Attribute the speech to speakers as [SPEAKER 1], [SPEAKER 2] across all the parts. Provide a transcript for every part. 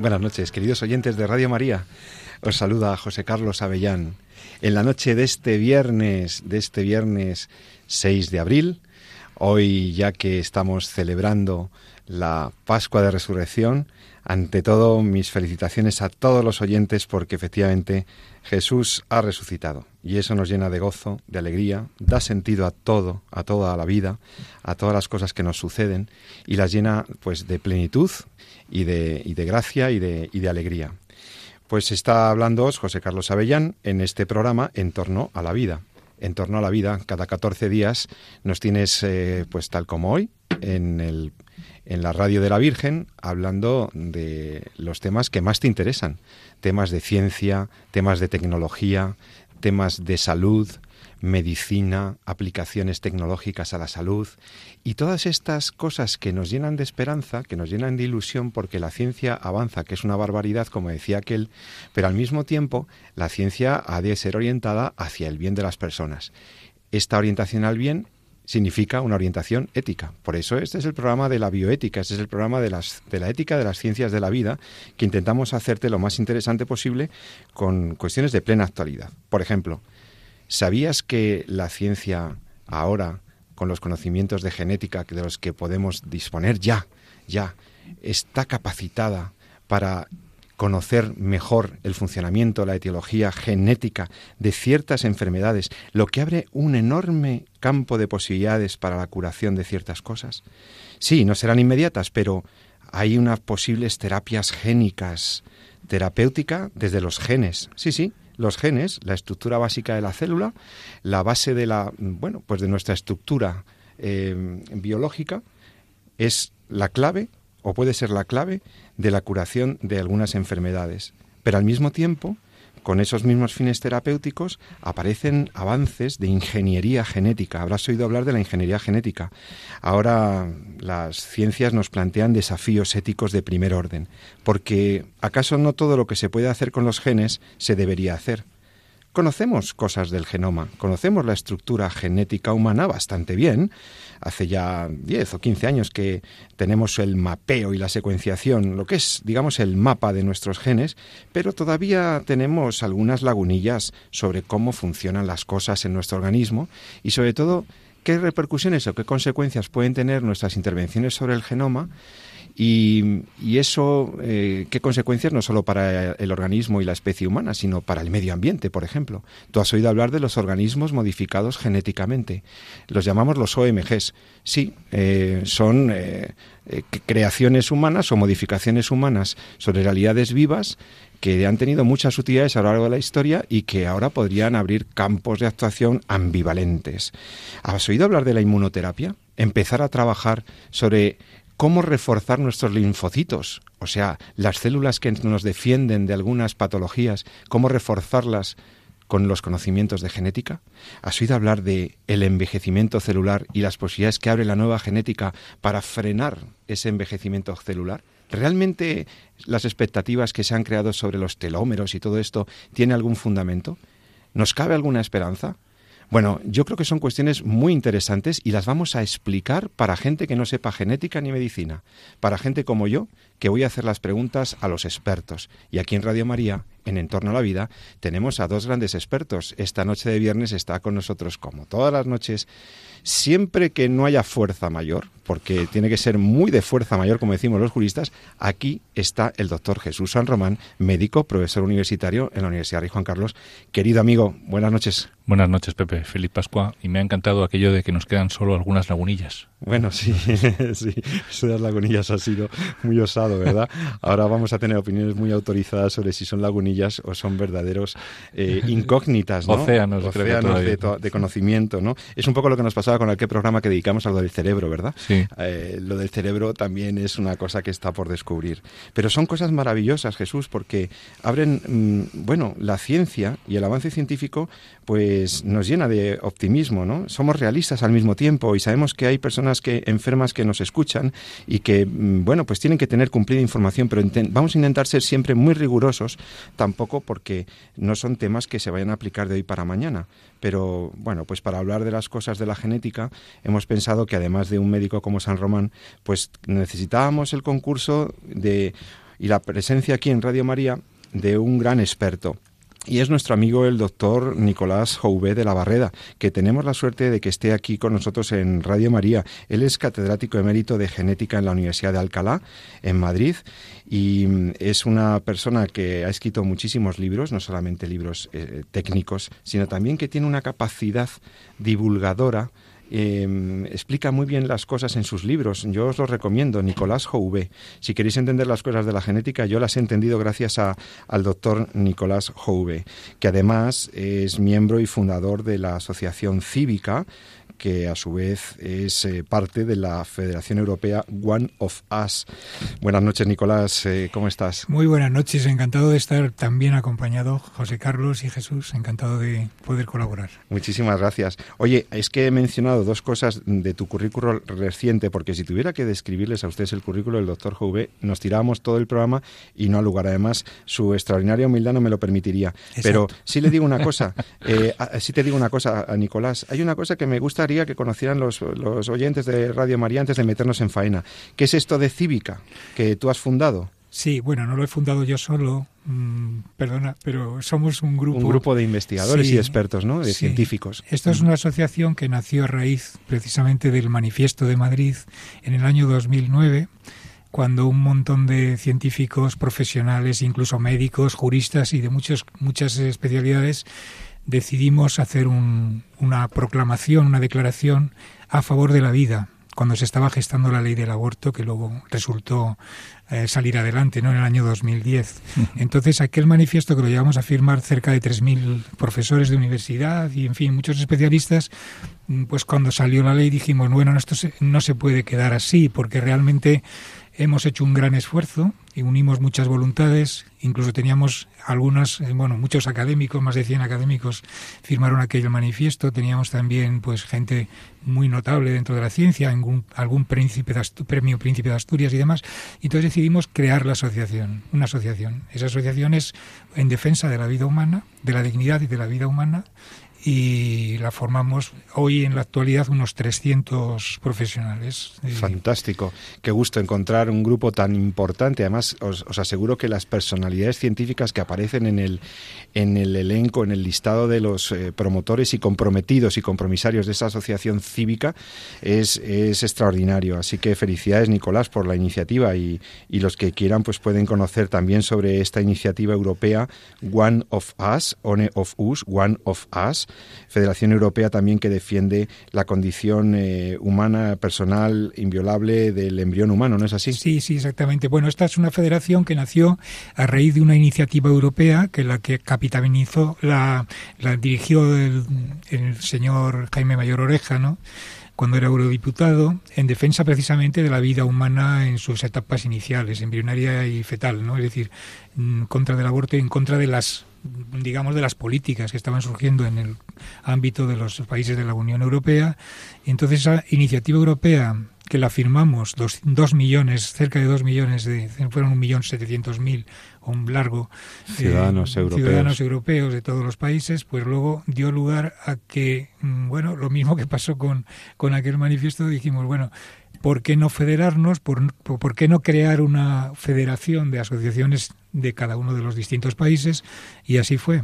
[SPEAKER 1] Buenas noches, queridos oyentes de Radio María. Os saluda José Carlos Avellán. En la noche de este viernes, de este viernes 6 de abril, hoy ya que estamos celebrando la Pascua de Resurrección, ante todo mis felicitaciones a todos los oyentes porque efectivamente Jesús ha resucitado y eso nos llena de gozo, de alegría, da sentido a todo, a toda la vida, a todas las cosas que nos suceden y las llena pues de plenitud y de, y de gracia y de, y de alegría. Pues está hablando José Carlos Avellán en este programa en torno a la vida. En torno a la vida, cada 14 días nos tienes, eh, pues tal como hoy, en, el, en la radio de la Virgen, hablando de los temas que más te interesan. Temas de ciencia, temas de tecnología, temas de salud, medicina, aplicaciones tecnológicas a la salud y todas estas cosas que nos llenan de esperanza, que nos llenan de ilusión porque la ciencia avanza, que es una barbaridad, como decía aquel, pero al mismo tiempo la ciencia ha de ser orientada hacia el bien de las personas. Esta orientación al bien significa una orientación ética. Por eso este es el programa de la bioética, este es el programa de, las, de la ética de las ciencias de la vida, que intentamos hacerte lo más interesante posible con cuestiones de plena actualidad. Por ejemplo, ¿Sabías que la ciencia ahora, con los conocimientos de genética de los que podemos disponer ya, ya, está capacitada para conocer mejor el funcionamiento, la etiología genética de ciertas enfermedades, lo que abre un enorme campo de posibilidades para la curación de ciertas cosas. Sí, no serán inmediatas, pero hay unas posibles terapias génicas, terapéutica desde los genes. Sí, sí, los genes, la estructura básica de la célula, la base de la, bueno, pues de nuestra estructura eh, biológica, es la clave o puede ser la clave de la curación de algunas enfermedades. Pero al mismo tiempo, con esos mismos fines terapéuticos aparecen avances de ingeniería genética. Habrás oído hablar de la ingeniería genética. Ahora las ciencias nos plantean desafíos éticos de primer orden, porque ¿acaso no todo lo que se puede hacer con los genes se debería hacer? Conocemos cosas del genoma, conocemos la estructura genética humana bastante bien. Hace ya 10 o 15 años que tenemos el mapeo y la secuenciación, lo que es, digamos, el mapa de nuestros genes, pero todavía tenemos algunas lagunillas sobre cómo funcionan las cosas en nuestro organismo y sobre todo qué repercusiones o qué consecuencias pueden tener nuestras intervenciones sobre el genoma y, eso, eh, ¿qué consecuencias no solo para el organismo y la especie humana, sino para el medio ambiente, por ejemplo? Tú has oído hablar de los organismos modificados genéticamente. Los llamamos los OMGs. Sí, eh, son eh, creaciones humanas o modificaciones humanas sobre realidades vivas que han tenido muchas utilidades a lo largo de la historia y que ahora podrían abrir campos de actuación ambivalentes. ¿Has oído hablar de la inmunoterapia? Empezar a trabajar sobre cómo reforzar nuestros linfocitos, o sea, las células que nos defienden de algunas patologías, cómo reforzarlas con los conocimientos de genética? ¿Has oído hablar de el envejecimiento celular y las posibilidades que abre la nueva genética para frenar ese envejecimiento celular? ¿Realmente las expectativas que se han creado sobre los telómeros y todo esto tiene algún fundamento? ¿Nos cabe alguna esperanza? Bueno, yo creo que son cuestiones muy interesantes y las vamos a explicar para gente que no sepa genética ni medicina, para gente como yo, que voy a hacer las preguntas a los expertos. Y aquí en Radio María, en Entorno a la Vida, tenemos a dos grandes expertos. Esta noche de viernes está con nosotros, como todas las noches, siempre que no haya fuerza mayor, porque tiene que ser muy de fuerza mayor, como decimos los juristas, aquí está el doctor Jesús San Román, médico, profesor universitario en la Universidad Rey Juan Carlos. Querido amigo, buenas noches.
[SPEAKER 2] Buenas noches, Pepe. Feliz Pascua. Y me ha encantado aquello de que nos quedan solo algunas lagunillas.
[SPEAKER 1] Bueno, sí, sí. Eso de las lagunillas ha sido muy osado, ¿verdad? Ahora vamos a tener opiniones muy autorizadas sobre si son lagunillas o son verdaderos eh, incógnitas, ¿no?
[SPEAKER 2] Océanos,
[SPEAKER 1] Océanos de, de, conocimiento, ¿no? Es un poco lo que nos pasaba con aquel programa que dedicamos a lo del cerebro, ¿verdad?
[SPEAKER 2] Sí.
[SPEAKER 1] Eh, lo del cerebro también es una cosa que está por descubrir. Pero son cosas maravillosas, Jesús, porque abren, mm, bueno, la ciencia y el avance científico, pues nos llena de optimismo, ¿no? Somos realistas al mismo tiempo y sabemos que hay personas que enfermas que nos escuchan y que, mm, bueno, pues tienen que tener cumplida información, pero vamos a intentar ser siempre muy rigurosos, tampoco porque no son temas que se vayan a aplicar de hoy para mañana. Pero bueno, pues para hablar de las cosas de la genética, hemos pensado que además de un médico como San Román, pues necesitábamos el concurso de y la presencia aquí en Radio María de un gran experto y es nuestro amigo el doctor Nicolás Jouvé de la Barreda, que tenemos la suerte de que esté aquí con nosotros en Radio María. Él es catedrático emérito de genética en la Universidad de Alcalá, en Madrid, y mm, es una persona que ha escrito muchísimos libros, no solamente libros eh, técnicos, sino también que tiene una capacidad divulgadora Em, explica muy bien las cosas en sus libros. Yo os los recomiendo, Nicolás Jouvé. Si queréis entender las cosas de la genética, yo las he entendido gracias a, al doctor Nicolás Jouvé, que además es miembro y fundador de la Asociación Cívica, que a su vez es eh, parte de la Federación Europea One of Us. Buenas noches, Nicolás, eh, ¿cómo estás?
[SPEAKER 3] Muy buenas noches, encantado de estar también acompañado, José Carlos y Jesús, encantado de poder colaborar.
[SPEAKER 1] Muchísimas gracias. Oye, es que he mencionado dos cosas de tu currículo reciente, porque si tuviera que describirles a ustedes el currículo del doctor Jouve, nos tirábamos todo el programa y no al lugar. Además, su extraordinaria humildad no me lo permitiría. Pero sí le digo una cosa, eh, sí te digo una cosa, a Nicolás, hay una cosa que me gusta que conocieran los, los oyentes de Radio María antes de meternos en faena. ¿Qué es esto de Cívica que tú has fundado?
[SPEAKER 3] Sí, bueno, no lo he fundado yo solo, mm, perdona, pero somos un grupo...
[SPEAKER 1] Un grupo de investigadores y expertos, ¿no? De científicos.
[SPEAKER 3] Esto es una asociación que nació a raíz precisamente del Manifiesto de Madrid en el año 2009, cuando un montón de científicos profesionales, incluso médicos, juristas y de muchos, muchas especialidades decidimos hacer una proclamación, una declaración a favor de la vida, cuando se estaba gestando la ley del aborto, que luego resultó eh, salir adelante ¿no? en el año 2010. Entonces, aquel manifiesto que lo llevamos a firmar cerca de 3.000 profesores de universidad y, en fin, muchos especialistas, mm, pues cuando salió la ley dijimos, bueno, esto no se puede quedar así, porque realmente hemos hecho un gran esfuerzo y unimos muchas voluntades, incluso teníamos algunas, eh, bueno, muchos académicos, más de 100 académicos firmaron aquel manifiesto, teníamos también pues gente muy notable dentro de la ciencia, algún, algún príncipe de premio Príncipe de Asturias y demás, y entonces decidimos crear la asociación, una asociación. Esa asociación es en defensa de la vida humana, de la dignidad y de la vida humana, y la formamos hoy en la actualidad unos 300 profesionales.
[SPEAKER 1] Fantástico. Qué gusto encontrar un grupo tan importante. Además, os, aseguro que las personalidades científicas que aparecen en el, en el elenco, en el listado de los eh, promotores y comprometidos y compromisarios de esa asociación cívica es, es extraordinario. Así que felicidades, Nicolás, por la iniciativa y, y los que quieran pues pueden conocer también sobre esta iniciativa europea One of Us, One of Us, One of Us Federación Europea también que defiende la condición eh, humana, personal, inviolable del embrión humano, ¿no es así?
[SPEAKER 3] Sí, sí, exactamente. Bueno, esta es una federación que nació a raíz de una iniciativa europea que la que capitanizó, la, la dirigió el, señor Jaime Mayor Oreja, ¿no? cuando era eurodiputado, en defensa precisamente de la vida humana en sus etapas iniciales, embrionaria y fetal, ¿no? Es decir, en contra del aborto y en contra de las digamos, de las políticas que estaban surgiendo en el ámbito de los países de la Unión Europea. Y entonces esa iniciativa europea que la firmamos, dos, dos millones, cerca de dos millones, de, fueron un millón setecientos mil, un largo
[SPEAKER 1] eh, ciudadanos, europeos.
[SPEAKER 3] ciudadanos europeos de todos los países, pues luego dio lugar a que, mm, bueno, lo mismo que pasó con, con aquel manifiesto, dijimos, bueno, ¿por qué no federarnos? ¿Por, ¿Por, qué no crear una federación de asociaciones de cada uno de los distintos países? Y así fue.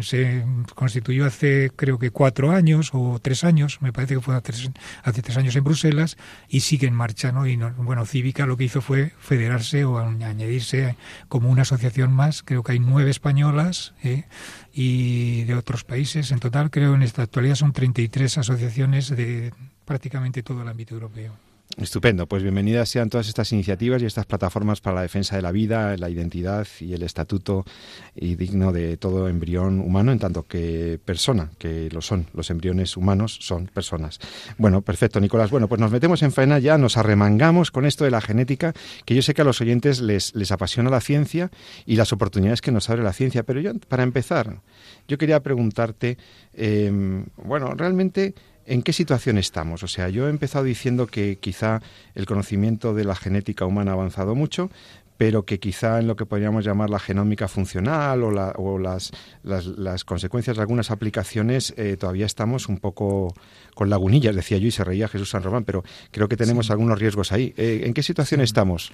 [SPEAKER 3] Se constituyó hace creo que cuatro años o tres años, me parece que fue hace tres, años en Bruselas y sigue en marcha. ¿no? Y bueno, Cívica lo que hizo fue federarse o añadirse como una asociación más. Creo que hay nueve españolas ¿eh? y de otros países. En total creo en esta actualidad son 33 asociaciones de prácticamente todo el ámbito europeo.
[SPEAKER 1] Estupendo, pues bienvenidas sean todas estas iniciativas y estas plataformas para la defensa de la vida, la identidad y el estatuto y digno de todo embrión humano en tanto que persona, que lo son, los embriones humanos son personas. Bueno, perfecto, Nicolás. Bueno, pues nos metemos en faena ya, nos arremangamos con esto de la genética, que yo sé que a los oyentes les, les apasiona la ciencia y las oportunidades que nos abre la ciencia, pero yo, para empezar, yo quería preguntarte, eh, bueno, realmente ¿En qué situación estamos? O sea, yo he empezado diciendo que quizá el conocimiento de la genética humana ha avanzado mucho, pero que quizá en lo que podríamos llamar la genómica funcional o, las, las, consecuencias de algunas aplicaciones eh, todavía estamos un poco con lagunillas, decía yo, y se reía Jesús San Román, pero creo que tenemos algunos riesgos ahí. Eh, ¿En qué situación estamos?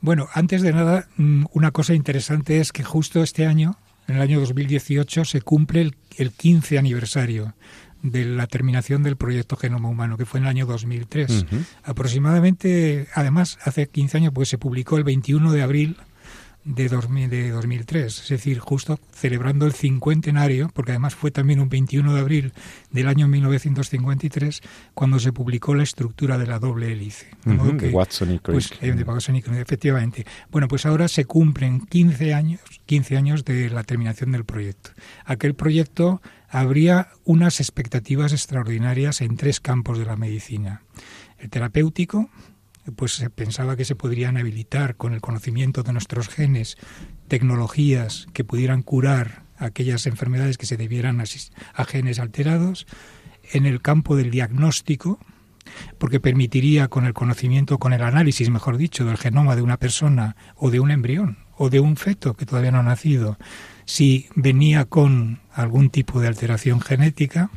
[SPEAKER 3] Bueno, antes de nada, mm, una cosa interesante es que justo este año, en el año 2018, se cumple el, el 15 aniversario de la terminación del proyecto Genoma Humano, que fue en el año 2003. Aproximadamente, además, hace 15 años, pues se publicó el 21 de abril de, 2000, de 2003, es decir, justo celebrando el cincuentenario, porque además fue también un 21 de abril del año 1953 cuando se publicó la estructura de la doble hélice.
[SPEAKER 1] de Watson y
[SPEAKER 3] pues, eh, de Watson y efectivamente. Bueno, pues ahora se cumplen 15 años, 15 años de la terminación del proyecto. Aquel proyecto habría unas expectativas extraordinarias en tres campos de la medicina. El terapéutico, pues se pensaba que se podrían habilitar con el conocimiento de nuestros genes tecnologías que pudieran curar aquellas enfermedades que se debieran a genes alterados. En el campo del diagnóstico, porque permitiría con el conocimiento, con el análisis, mejor dicho, del genoma de una persona o de un embrión o de un feto que todavía no ha nacido, si venía con algún tipo de alteración genética.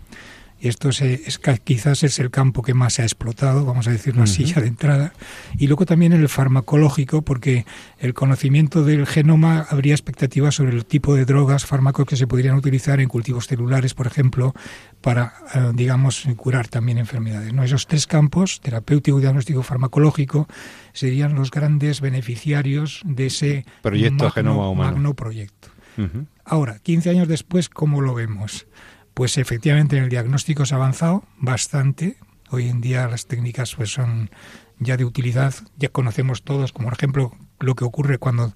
[SPEAKER 3] Y esto es, quizás es el campo que más se ha explotado, vamos a decirlo así ya de entrada. Y luego también el farmacológico, porque el conocimiento del genoma habría expectativas sobre el tipo de drogas, fármacos que se podrían utilizar en cultivos celulares, por ejemplo, para, eh, digamos, curar también enfermedades. ¿no? Esos tres campos, terapéutico, diagnóstico, farmacológico, serían los grandes beneficiarios de ese
[SPEAKER 1] proyecto genoma humano.
[SPEAKER 3] magno proyecto. Ahora, 15 años después, ¿cómo lo vemos? Pues efectivamente en el diagnóstico se ha avanzado bastante. Hoy en día las técnicas pues son ya de utilidad, ya conocemos todos, como por ejemplo lo que ocurre cuando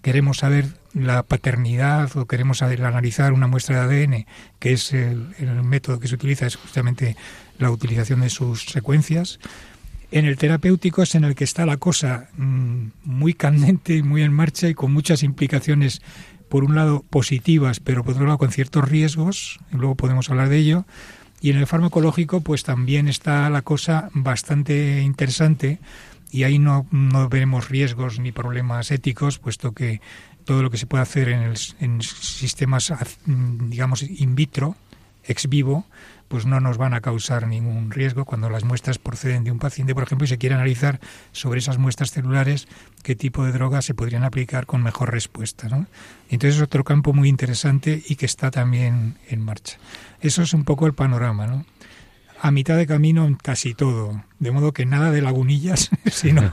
[SPEAKER 3] queremos saber la paternidad o queremos analizar una muestra de ADN, que es el, método que se utiliza, es justamente la utilización de sus secuencias. En el terapéutico es en el que está la cosa mm, muy candente muy en marcha y con muchas implicaciones por un lado positivas, pero por otro lado con ciertos riesgos, y luego podemos hablar de ello. Y en el farmacológico, pues también está la cosa bastante interesante y ahí no, no veremos riesgos ni problemas éticos, puesto que todo lo que se puede hacer en, el, en sistemas, digamos, in vitro, ex vivo, pues no nos van a causar ningún riesgo cuando las muestras proceden de un paciente, por ejemplo, y se quiere analizar sobre esas muestras celulares qué tipo de drogas se podrían aplicar con mejor respuesta. ¿no? Entonces es otro campo muy interesante y que está también en marcha. Eso es un poco el panorama. ¿no? A mitad de camino casi todo, de modo que nada de lagunillas, sino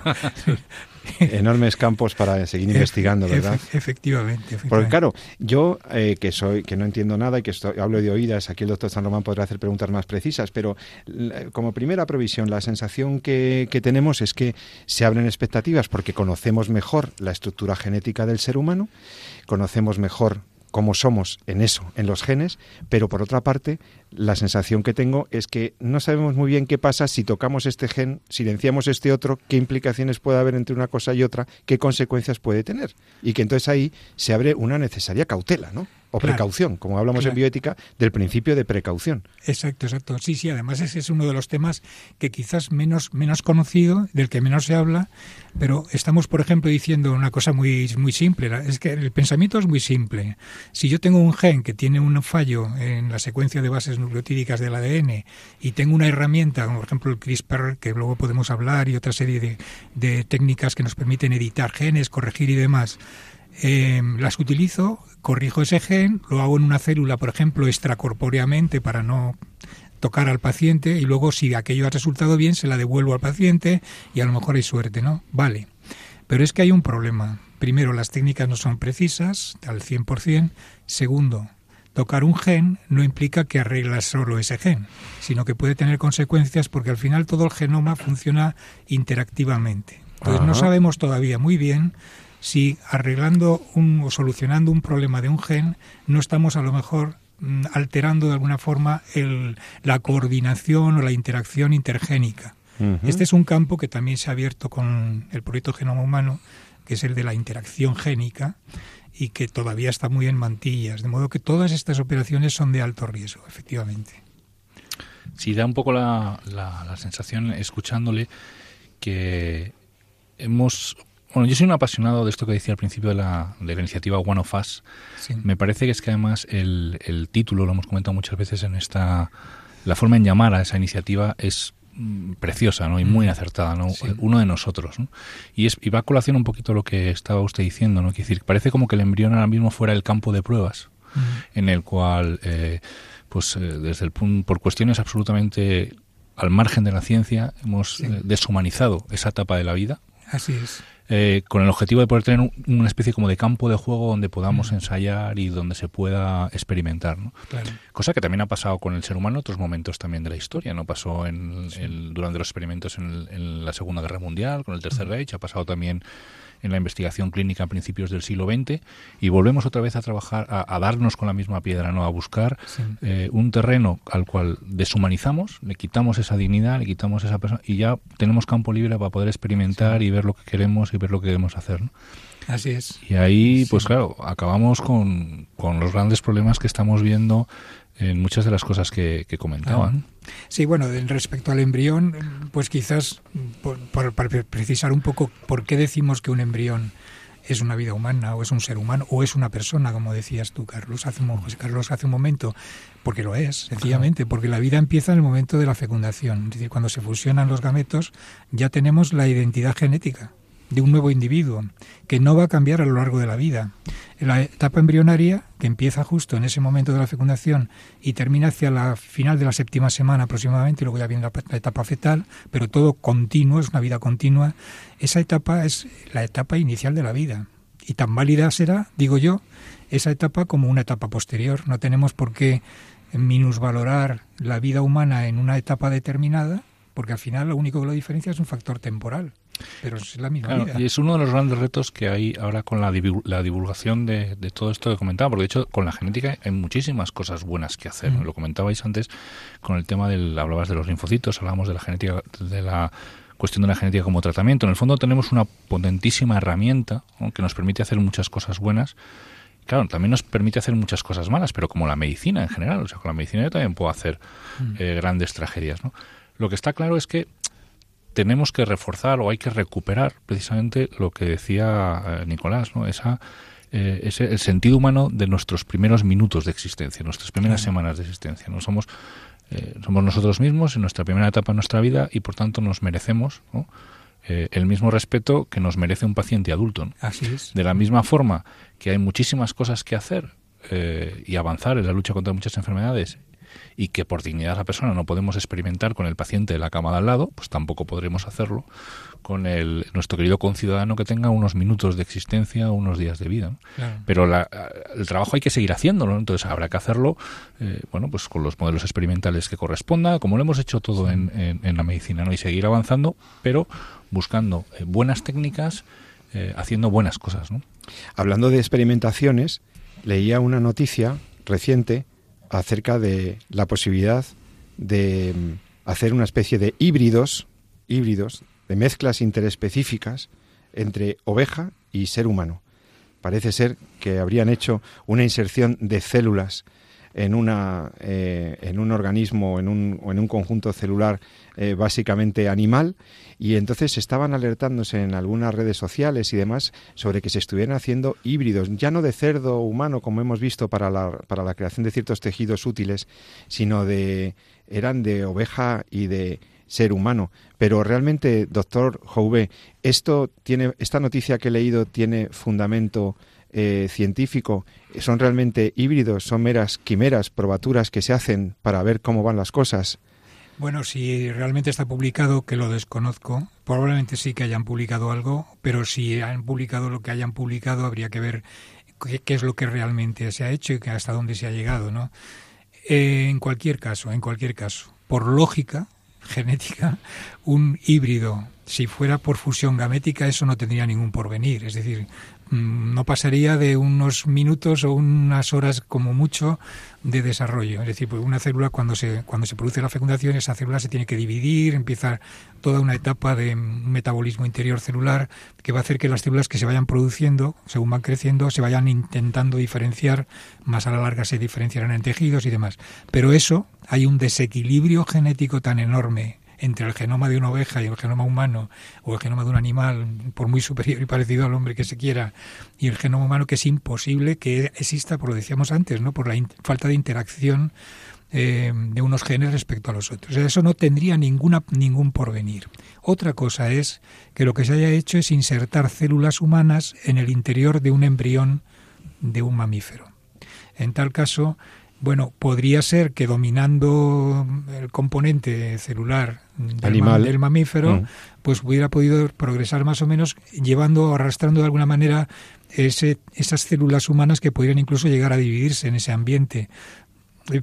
[SPEAKER 1] enormes campos para seguir investigando, ¿verdad?
[SPEAKER 3] efectivamente,
[SPEAKER 1] Porque claro, yo eh, que soy que no entiendo nada y que hablo de oídas, aquí el doctor San Román podrá hacer preguntas más precisas, pero como primera provisión, la sensación que, que tenemos es que se abren expectativas porque conocemos mejor la estructura genética del ser humano, conocemos mejor cómo somos en eso, en los genes, pero por otra parte, la sensación que tengo es que no sabemos muy bien qué pasa si tocamos este gen, silenciamos este otro, qué implicaciones puede haber entre una cosa y otra, qué consecuencias puede tener. Y que entonces ahí se abre una necesaria cautela, ¿no? O precaución, como hablamos en bioética, del principio de precaución.
[SPEAKER 3] Exacto, exacto. Sí, sí, además ese es uno de los temas que quizás menos, menos conocido, del que menos se habla, pero estamos, por ejemplo, diciendo una cosa muy, muy simple, es que el pensamiento es muy simple. Si yo tengo un gen que tiene un fallo en la secuencia de bases nucleotídicas del ADN y tengo una herramienta, como por ejemplo el CRISPR, que luego podemos hablar, y otra serie de, de técnicas que nos permiten editar genes, corregir y demás, eh, las utilizo, corrijo ese gen, lo hago en una célula, por ejemplo, extracorpóreamente para no tocar al paciente y luego si aquello ha resultado bien se la devuelvo al paciente y a lo mejor hay suerte, ¿no? Vale. Pero es que hay un problema. Primero, las técnicas no son precisas al 100%. Segundo, tocar un gen no implica que arreglas solo ese gen, sino que puede tener consecuencias porque al final todo el genoma funciona interactivamente. Entonces no sabemos todavía muy bien si arreglando un, o solucionando un problema de un gen no estamos a lo mejor mm, alterando de alguna forma el, la coordinación o la interacción intergénica. Este es un campo que también se ha abierto con el proyecto Genoma Humano, que es el de la interacción génica y que todavía está muy en mantillas, de modo que todas estas operaciones son de alto riesgo, efectivamente.
[SPEAKER 2] Sí, da un poco la, la sensación, escuchándole, que hemos bueno, yo soy un apasionado de esto que decía al principio de la, de la iniciativa One of Us. Me parece que es que además el, el, título, lo hemos comentado muchas veces en esta... La forma en llamar a esa iniciativa es mm, preciosa ¿no? y muy mm. acertada, ¿no? uno de nosotros. ¿no? Y, es, y va a colación un poquito lo que estaba usted diciendo, ¿no? decir, parece como que el embrión ahora mismo fuera el campo de pruebas mm. en el cual, eh, pues eh, desde el por cuestiones absolutamente al margen de la ciencia, hemos eh, deshumanizado esa etapa de la vida.
[SPEAKER 3] Así es.
[SPEAKER 2] Eh, con el objetivo de poder tener una especie como de campo de juego donde podamos mm. ensayar y donde se pueda experimentar. ¿no? Cosa que también ha pasado con el ser humano en otros momentos también de la historia. no Pasó en, durante los experimentos en, la Segunda Guerra Mundial, con el Tercer Reich, ha pasado también en la investigación clínica a principios del siglo XX y volvemos otra vez a trabajar, a, darnos con la misma piedra, ¿no? a buscar eh, un terreno al cual deshumanizamos, le quitamos esa dignidad, le quitamos esa persona y ya tenemos campo libre para poder experimentar y ver lo que queremos y ver lo que queremos hacer.
[SPEAKER 3] Así es.
[SPEAKER 2] Y ahí, pues claro, acabamos con, con los grandes problemas que estamos viendo en muchas de las cosas que, comentaban.
[SPEAKER 3] Sí, bueno, respecto al embrión, pues quizás para precisar un poco por qué decimos que un embrión es una vida humana o es un ser humano o es una persona, como decías tú, Carlos, hace un, Carlos, hace un momento, porque lo es, sencillamente, porque la vida empieza en el momento de la fecundación, es decir, cuando se fusionan los gametos ya tenemos la identidad genética de un nuevo individuo, que no va a cambiar a lo largo de la vida. La etapa embrionaria, que empieza justo en ese momento de la fecundación y termina hacia la final de la séptima semana aproximadamente, y luego ya viene la, etapa fetal, pero todo continuo, es una vida continua, esa etapa es la etapa inicial de la vida. Y tan válida será, digo yo, esa etapa como una etapa posterior. No tenemos por qué minusvalorar la vida humana en una etapa determinada, porque al final lo único que lo diferencia es un factor temporal. Pero es la misma
[SPEAKER 2] Y es uno de los grandes retos que hay ahora con la, divulgación de, todo esto que comentaba, porque de hecho con la genética hay muchísimas cosas buenas que hacer. Mm. Lo comentabais antes con el tema del, hablabas de los linfocitos, hablamos de la genética, de la cuestión de la genética como tratamiento. En el fondo tenemos una potentísima herramienta que nos permite hacer muchas cosas buenas. Claro, también nos permite hacer muchas cosas malas, pero como la medicina en general, o sea, con la medicina yo también puedo hacer mm. eh, grandes tragedias, ¿no? Lo que está claro es que tenemos que reforzar o hay que recuperar precisamente lo que decía eh, Nicolás, ¿no? Esa, eh, ese, el sentido humano de nuestros primeros minutos de existencia, nuestras primeras semanas de existencia. ¿no? Somos, eh, somos nosotros mismos en nuestra primera etapa de nuestra vida y por tanto nos merecemos el mismo respeto que nos merece un paciente adulto.
[SPEAKER 3] Así es.
[SPEAKER 2] De la misma forma que hay muchísimas cosas que hacer y avanzar en la lucha contra muchas enfermedades y que por dignidad de la persona no podemos experimentar con el paciente de la cama de al lado, pues tampoco podremos hacerlo con el, nuestro querido conciudadano que tenga unos minutos de existencia o unos días de vida. Pero el trabajo hay que seguir haciéndolo, entonces habrá que hacerlo eh, bueno, pues con los modelos experimentales que corresponda, como lo hemos hecho todo en, en, la medicina, ¿no? y seguir avanzando, pero buscando eh, buenas técnicas, eh, haciendo buenas cosas. ¿no?
[SPEAKER 1] Hablando de experimentaciones, leía una noticia reciente acerca de la posibilidad de mm, hacer una especie de híbridos, híbridos, de mezclas interespecíficas entre oveja y ser humano. Parece ser que habrían hecho una inserción de células en, una, eh, en un organismo en un, o en un conjunto celular eh, básicamente animal y entonces estaban alertándose en algunas redes sociales y demás sobre que se estuvieran haciendo híbridos, ya no de cerdo humano como hemos visto para la, para la creación de ciertos tejidos útiles, sino de eran de oveja y de ser humano. Pero realmente, doctor Jouve, esto tiene, esta noticia que he leído tiene fundamento eh, científico. Son realmente híbridos, son meras quimeras, probaturas que se hacen para ver cómo van las cosas.
[SPEAKER 3] Bueno, si realmente está publicado, que lo desconozco, probablemente sí que hayan publicado algo, pero si han publicado lo que hayan publicado, habría que ver qué, es lo que realmente se ha hecho y hasta dónde se ha llegado, ¿no? Eh, en cualquier caso, en cualquier caso, por lógica genética, un híbrido, si fuera por fusión gamética, eso no tendría ningún porvenir. Es decir, no pasaría de unos minutos o unas horas como mucho de desarrollo. Es decir, pues una célula cuando se, cuando se produce la fecundación, esa célula se tiene que dividir, empieza toda una etapa de metabolismo interior celular que va a hacer que las células que se vayan produciendo, según van creciendo, se vayan intentando diferenciar, más a la larga se diferenciarán en tejidos y demás. Pero eso, hay un desequilibrio genético tan enorme entre el genoma de una oveja y el genoma humano, o el genoma de un animal, por muy superior y parecido al hombre que se quiera, y el genoma humano, que es imposible que exista, por lo decíamos antes, ¿no? por la falta de interacción eh, de unos genes respecto a los otros. eso no tendría ninguna, ningún porvenir. Otra cosa es que lo que se haya hecho es insertar células humanas en el interior de un embrión de un mamífero. En tal caso, bueno, podría ser que dominando el componente celular del, mamífero, mm. pues hubiera podido progresar más o menos llevando, arrastrando de alguna manera ese, esas células humanas que pudieran incluso llegar a dividirse en ese ambiente.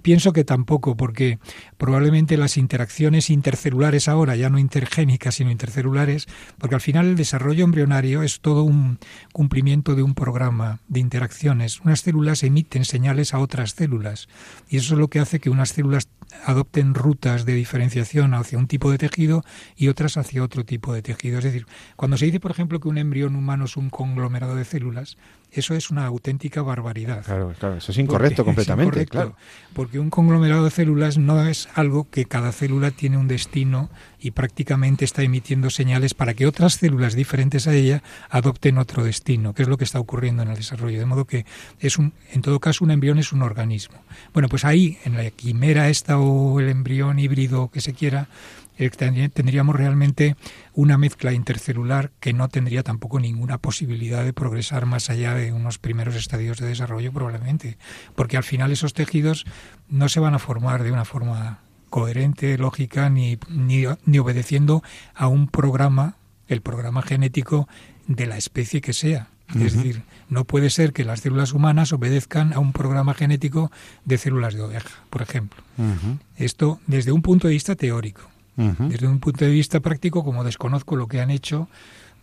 [SPEAKER 3] Pienso que tampoco, porque probablemente las interacciones intercelulares ahora, ya no intergénicas, sino intercelulares, porque al final el desarrollo embrionario es todo un cumplimiento de un programa de interacciones. Unas células emiten señales a otras células y eso es lo que hace que unas células adopten rutas de diferenciación hacia un tipo de tejido y otras hacia otro tipo de tejido. Es decir, cuando se dice, por ejemplo, que un embrión humano es un conglomerado de células, eso es una auténtica barbaridad.
[SPEAKER 1] Claro, claro, eso es incorrecto completamente, claro.
[SPEAKER 3] Porque un conglomerado de células no es algo que cada célula tiene un destino y prácticamente está emitiendo señales para que otras células diferentes a ella adopten otro destino, que es lo que está ocurriendo en el desarrollo. De modo que es un, en todo caso, un embrión es un organismo. Bueno, pues ahí, en la quimera esta o el embrión híbrido que se quiera, eh, tendríamos realmente una mezcla intercelular que no tendría tampoco ninguna posibilidad de progresar más allá de unos primeros estadios de desarrollo probablemente, porque al final esos tejidos no se van a formar de una forma coherente, lógica, ni, ni, ni obedeciendo a un programa, el programa genético de la especie que sea. Es decir, no puede ser que las células humanas obedezcan a un programa genético de células de oveja, por ejemplo. Esto desde un punto de vista teórico. Desde un punto de vista práctico, como desconozco lo que han hecho,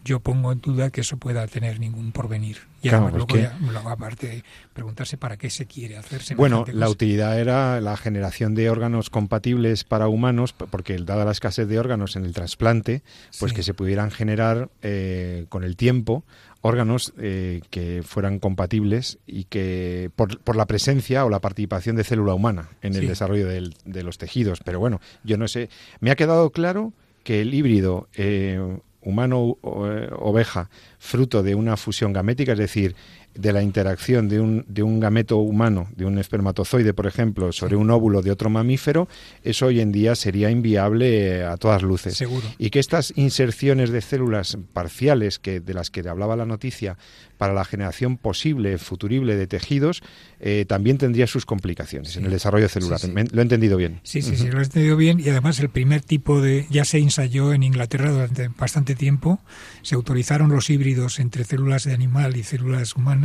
[SPEAKER 3] yo pongo en duda que eso pueda tener ningún porvenir. Y además luego, aparte de preguntarse para qué se quiere hacer.
[SPEAKER 1] Bueno, la utilidad era la generación de órganos compatibles para humanos, porque dada la escasez de órganos en el trasplante, pues que se pudieran generar eh, con el tiempo órganos eh, que fueran compatibles y que por, por, la presencia o la participación de célula humana en el desarrollo de los tejidos. Pero bueno, yo no sé, me ha quedado claro que el híbrido eh, humano-oveja, fruto de una fusión gamética, es decir, de la interacción de un, de un gameto humano, de un espermatozoide, por ejemplo, sobre un óvulo de otro mamífero, eso hoy en día sería inviable a todas luces.
[SPEAKER 3] Seguro.
[SPEAKER 1] Y que estas inserciones de células parciales que, de las que hablaba la noticia para la generación posible, futurible de tejidos, eh, también tendría sus complicaciones en el desarrollo celular. ¿Lo he entendido bien?
[SPEAKER 3] Sí, sí, sí, lo he entendido bien. Y además el primer tipo de... ya se ensayó en Inglaterra durante bastante tiempo. Se autorizaron los híbridos entre células de animal y células humanas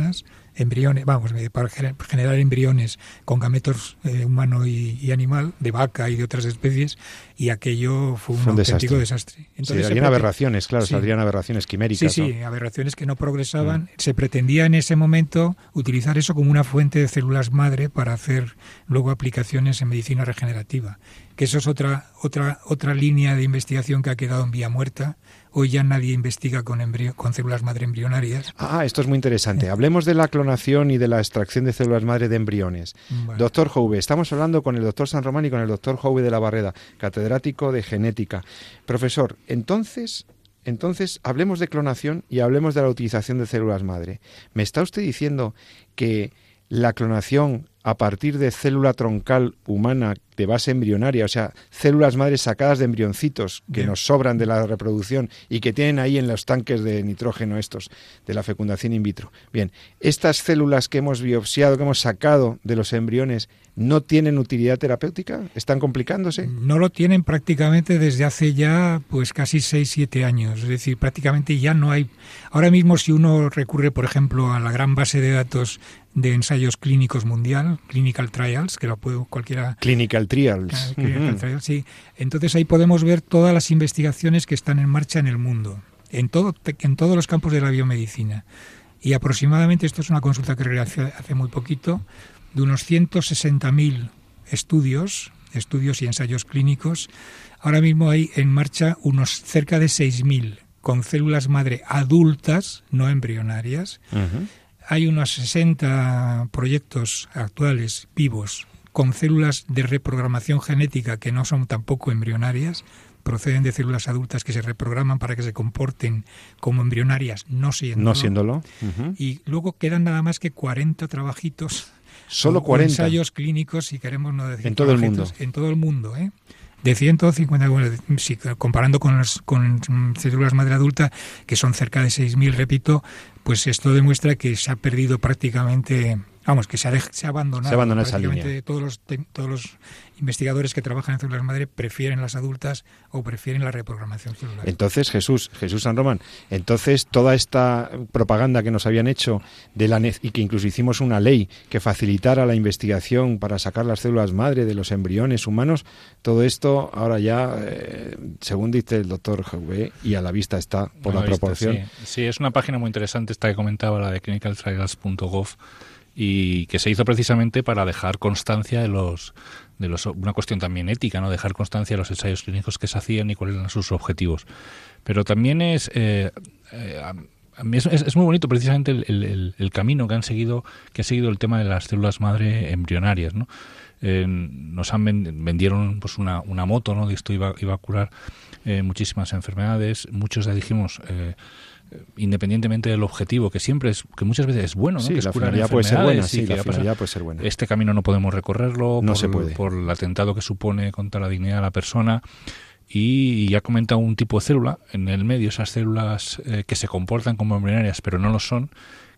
[SPEAKER 3] embriones, vamos, eh, para generar embriones con gametos eh, humano y, animal, de vaca y de otras especies, y aquello fue un, auténtico desastre.
[SPEAKER 1] Entonces, sí, aberraciones, claro, saldrían aberraciones quiméricas.
[SPEAKER 3] Sí, sí, aberraciones que no progresaban. Mm. Se pretendía en ese momento utilizar eso como una fuente de células madre para hacer luego aplicaciones en medicina regenerativa, que eso es otra otra otra línea de investigación que ha quedado en vía muerta Hoy ya nadie investiga con, con células madre embrionarias.
[SPEAKER 1] Ah, esto es muy interesante. Hablemos de la clonación y de la extracción de células madre de embriones. Doctor Jouve, estamos hablando con el doctor San Román y con el doctor Jouve de la Barreda, catedrático de genética. Profesor, entonces, entonces, hablemos de clonación y hablemos de la utilización de células madre. ¿Me está usted diciendo que la clonación a partir de célula troncal humana de base embrionaria, o sea, células madres sacadas de embrioncitos que nos sobran de la reproducción y que tienen ahí en los tanques de nitrógeno estos de la fecundación in vitro. Bien, estas células que hemos biopsiado, que hemos sacado de los embriones, ¿no tienen utilidad terapéutica? ¿Están complicándose?
[SPEAKER 3] No lo tienen prácticamente desde hace ya pues casi 6, 7 años. Es decir, prácticamente ya no hay... Ahora mismo si uno recurre, por ejemplo, a la gran base de datos de ensayos clínicos mundial, Clinical Trials, que lo puede cualquiera...
[SPEAKER 1] Clinical Trials.
[SPEAKER 3] Trials, sí. Entonces ahí podemos ver todas las investigaciones que están en marcha en el mundo, en, todo, en todos los campos de la biomedicina. Y aproximadamente, esto es una consulta que realicé hace muy poquito, de unos 160.000 estudios, estudios y ensayos clínicos, ahora mismo hay en marcha unos cerca de 6.000 con células madre adultas, no embrionarias, hay unos 60 proyectos actuales vivos con células de reprogramación genética que no son tampoco embrionarias, proceden de células adultas que se reprograman para que se comporten como embrionarias, no siéndolo.
[SPEAKER 1] No siéndolo.
[SPEAKER 3] Y luego quedan nada más que 40 trabajitos.
[SPEAKER 1] Solo 40.
[SPEAKER 3] ensayos clínicos, si queremos no decir.
[SPEAKER 1] En todo el mundo.
[SPEAKER 3] En todo el mundo, ¿eh? De 150, si, comparando con, las, con células madre adulta, que son cerca de 6.000, repito, pues esto demuestra que se ha perdido prácticamente, vamos, que se ha, se ha abandonado,
[SPEAKER 1] se ha abandonado esa línea.
[SPEAKER 3] Todos los, todos los investigadores que trabajan en células madre prefieren las adultas o prefieren la reprogramación celular.
[SPEAKER 1] Entonces, Jesús, Jesús San Román, entonces toda esta propaganda que nos habían hecho de la y que incluso hicimos una ley que facilitara la investigación para sacar las células madre de los embriones humanos, todo esto ahora ya, eh, según dice el doctor Jouvet, y a la vista está por la, proporción.
[SPEAKER 2] sí. es una página muy interesante esta que comentaba, la de clinicaltrials.gov y que se hizo precisamente para dejar constancia de los de los una cuestión también ética no dejar constancia de los ensayos clínicos que se hacían y cuáles eran sus objetivos. Pero también es eh, eh, mí es, muy bonito precisamente el, camino que han seguido que ha seguido el tema de las células madre embrionarias no eh, nos han vendieron pues una, una moto no de esto iba, iba a curar muchísimas enfermedades. Muchos ya dijimos independientemente del objetivo, que siempre es, que muchas veces es bueno, ¿no? que
[SPEAKER 1] la finalidad puede ser buena, sí, la finalidad puede ser buena.
[SPEAKER 2] Este camino no podemos recorrerlo
[SPEAKER 1] no
[SPEAKER 2] por,
[SPEAKER 1] se puede.
[SPEAKER 2] por el atentado que supone contra la dignidad de la persona y ya comenta un tipo de célula en el medio, esas células eh, que se comportan como embrionarias pero no lo son,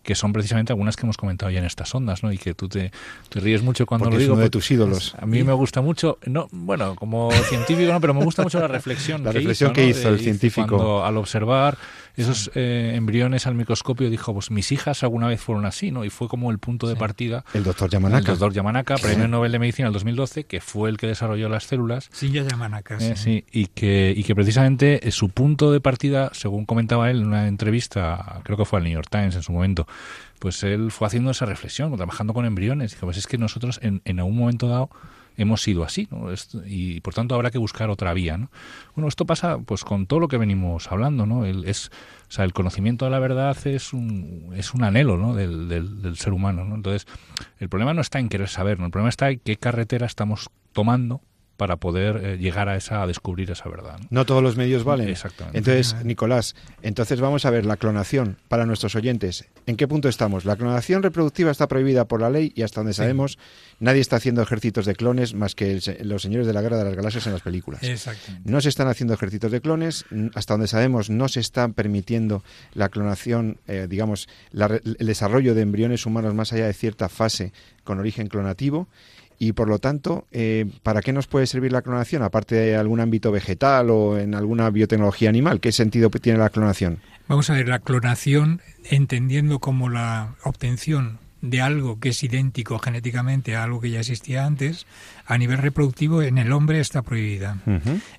[SPEAKER 2] que son precisamente algunas que hemos comentado ya en estas ondas, ¿no? Y que tú te, ríes mucho cuando lo digo.
[SPEAKER 1] Es uno de tus ídolos.
[SPEAKER 2] A mí me gusta mucho, no, bueno, como científico no, pero me gusta mucho la reflexión.
[SPEAKER 1] La reflexión que hizo, el científico.
[SPEAKER 2] al observar esos eh, embriones al microscopio dijo, pues mis hijas alguna vez fueron así, ¿no? Y fue como el punto de partida.
[SPEAKER 1] El doctor Yamanaka.
[SPEAKER 2] El doctor Yamanaka, premio Nobel de Medicina en el 2012, que fue el que desarrolló las células.
[SPEAKER 3] Sí, ya Yamanaka,
[SPEAKER 2] eh, sí. y que, y que precisamente eh, su punto de partida, según comentaba él en una entrevista, creo que fue al New York Times en su momento, pues él fue haciendo esa reflexión, trabajando con embriones. Dijo, pues es que nosotros en, en algún momento dado hemos sido así, ¿no? y por tanto habrá que buscar otra vía, ¿no? Bueno, esto pasa pues con todo lo que venimos hablando, ¿no? El, es, o sea, el conocimiento de la verdad es un, es un anhelo, ¿no? Del, del, ser humano, ¿no? Entonces, el problema no está en querer saber, ¿no? El problema está en qué carretera estamos tomando para poder eh, llegar a esa a descubrir esa verdad.
[SPEAKER 1] ¿no? todos los medios valen.
[SPEAKER 2] Exactamente.
[SPEAKER 1] Entonces, Nicolás, entonces vamos a ver la clonación para nuestros oyentes. ¿En qué punto estamos? La clonación reproductiva está prohibida por la ley y hasta donde sabemos nadie está haciendo ejércitos de clones más que los señores de la guerra de las galaxias en las películas. No se están haciendo ejércitos de clones, hasta donde sabemos no se está permitiendo la clonación, eh, digamos, el desarrollo de embriones humanos más allá de cierta fase con origen clonativo y por lo tanto, eh, ¿para qué nos puede servir la clonación? Aparte de algún ámbito vegetal o en alguna biotecnología animal, ¿qué sentido tiene la clonación?
[SPEAKER 3] Vamos a ver, la clonación, entendiendo como la obtención de algo que es idéntico genéticamente a algo que ya existía antes, a nivel reproductivo en el hombre está prohibida.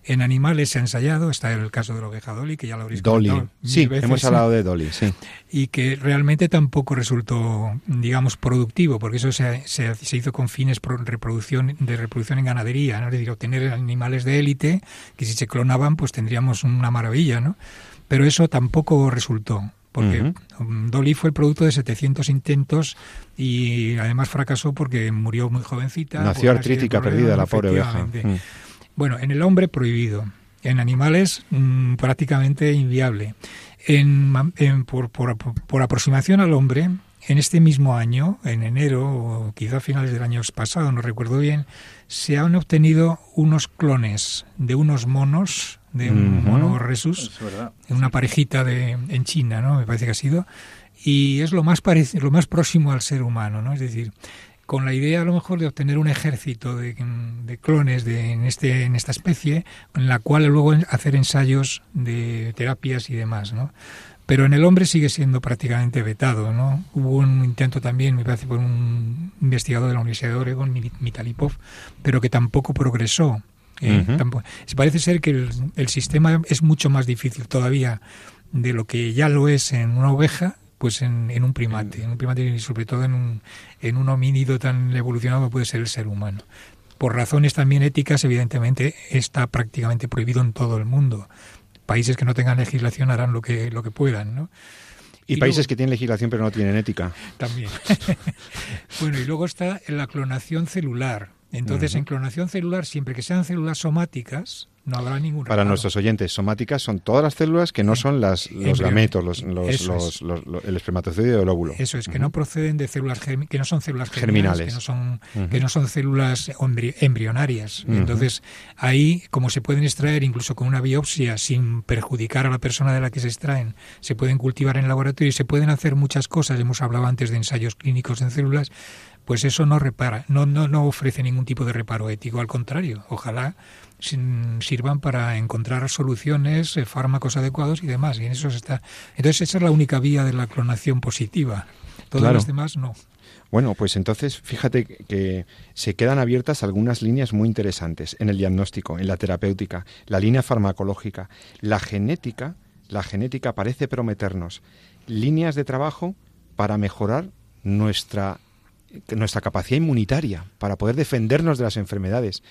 [SPEAKER 3] En animales se ha ensayado, está el caso de la oveja Dolly, que ya lo habréis
[SPEAKER 1] Dolly. Sí, hemos hablado de Dolly, sí.
[SPEAKER 3] Y que realmente tampoco resultó, digamos, productivo, porque eso se, se, hizo con fines reproducción, de reproducción en ganadería, ¿no? es decir, obtener animales de élite, que si se clonaban, pues tendríamos una maravilla, ¿no? Pero eso tampoco resultó porque Dolly fue el producto de 700 intentos y además fracasó porque murió muy jovencita.
[SPEAKER 1] Nació artrítica perdida la pobre oveja. Mm.
[SPEAKER 3] Bueno, en el hombre prohibido, en animales mm, prácticamente inviable. En, por, por, aproximación al hombre, en este mismo año, en enero o quizá a finales del año pasado, no recuerdo bien, se han obtenido unos clones de unos monos de un mono resus, una parejita de, en China, ¿no? Me parece que ha sido. Y es lo más, lo más próximo al ser humano, ¿no? Es decir, con la idea a lo mejor de obtener un ejército de, clones de, en, este, en esta especie, en la cual luego hacer ensayos de terapias y demás, ¿no? Pero en el hombre sigue siendo prácticamente vetado, ¿no? Hubo un intento también, me parece, por un investigador de la Universidad de Oregon, Mitalipov, pero que tampoco progresó. Eh, parece ser que el, sistema es mucho más difícil todavía de lo que ya lo es en una oveja, pues en, un primate, en un primate y sobre todo en un, en un homínido tan evolucionado como puede ser el ser humano. Por razones también éticas, evidentemente, está prácticamente prohibido en todo el mundo. Países que no tengan legislación harán lo que, lo que puedan, ¿no?
[SPEAKER 1] Y, países que tienen legislación pero no tienen ética.
[SPEAKER 3] También. bueno, y luego está la clonación celular. Entonces, en clonación celular, siempre que sean células somáticas, no habrá ningún
[SPEAKER 1] Para nuestros oyentes, somáticas son todas las células que no son las, los gametos, los, los, el espermatozoide o el óvulo.
[SPEAKER 3] Eso es, que no proceden de células que no son células germinales, que no son, que no son células embrionarias. Entonces, ahí, como se pueden extraer incluso con una biopsia sin perjudicar a la persona de la que se extraen, se pueden cultivar en laboratorio y se pueden hacer muchas cosas. Hemos hablado antes de ensayos clínicos en células pues eso no repara, no, no, no ofrece ningún tipo de reparo ético, al contrario, ojalá sirvan para encontrar soluciones, eh, fármacos adecuados y demás. Y en eso se está. Entonces esa es la única vía de la clonación positiva. Todas las demás no.
[SPEAKER 1] Bueno, pues entonces fíjate que se quedan abiertas algunas líneas muy interesantes en el diagnóstico, en la terapéutica, la línea farmacológica, la genética. La genética parece prometernos líneas de trabajo para mejorar nuestra nuestra capacidad inmunitaria para poder defendernos de las enfermedades.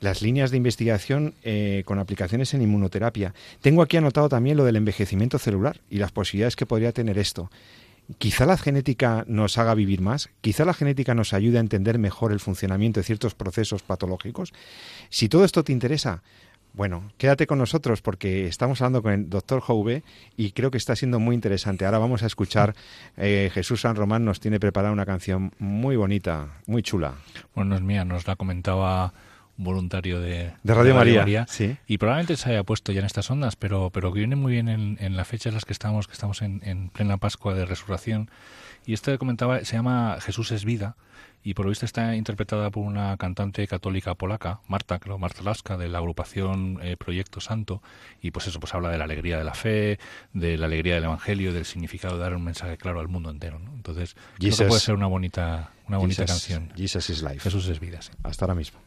[SPEAKER 1] Las líneas de investigación eh, con aplicaciones en inmunoterapia. Tengo aquí anotado también lo del envejecimiento celular y las posibilidades que podría tener esto. Quizá la genética nos haga vivir más, quizá la genética nos ayude a entender mejor el funcionamiento de ciertos procesos patológicos. Si todo esto te interesa, bueno, quédate con nosotros porque estamos hablando con el doctor Jouve y creo que está siendo muy interesante. Ahora vamos a escuchar, eh, Jesús San Román nos tiene preparada una canción muy bonita, muy chula.
[SPEAKER 2] Bueno, no es mía, nos la comentaba un voluntario de,
[SPEAKER 1] Radio, María,
[SPEAKER 2] y probablemente se haya puesto ya en estas ondas, pero, pero que viene muy bien en, en la fecha en las que estamos, que estamos en, en plena Pascua de Resurrección. Y esto que comentaba se llama Jesús es vida y por lo visto está interpretada por una cantante católica polaca, Marta, creo, Marta Laska, de la agrupación eh, Proyecto Santo, y pues eso, pues habla de la alegría de la fe, de la alegría del Evangelio, del significado de dar un mensaje claro al mundo entero, ¿no? Entonces, eso puede ser una bonita, una bonita canción.
[SPEAKER 1] Jesus is life.
[SPEAKER 2] Jesús es vida,
[SPEAKER 1] Hasta ahora mismo.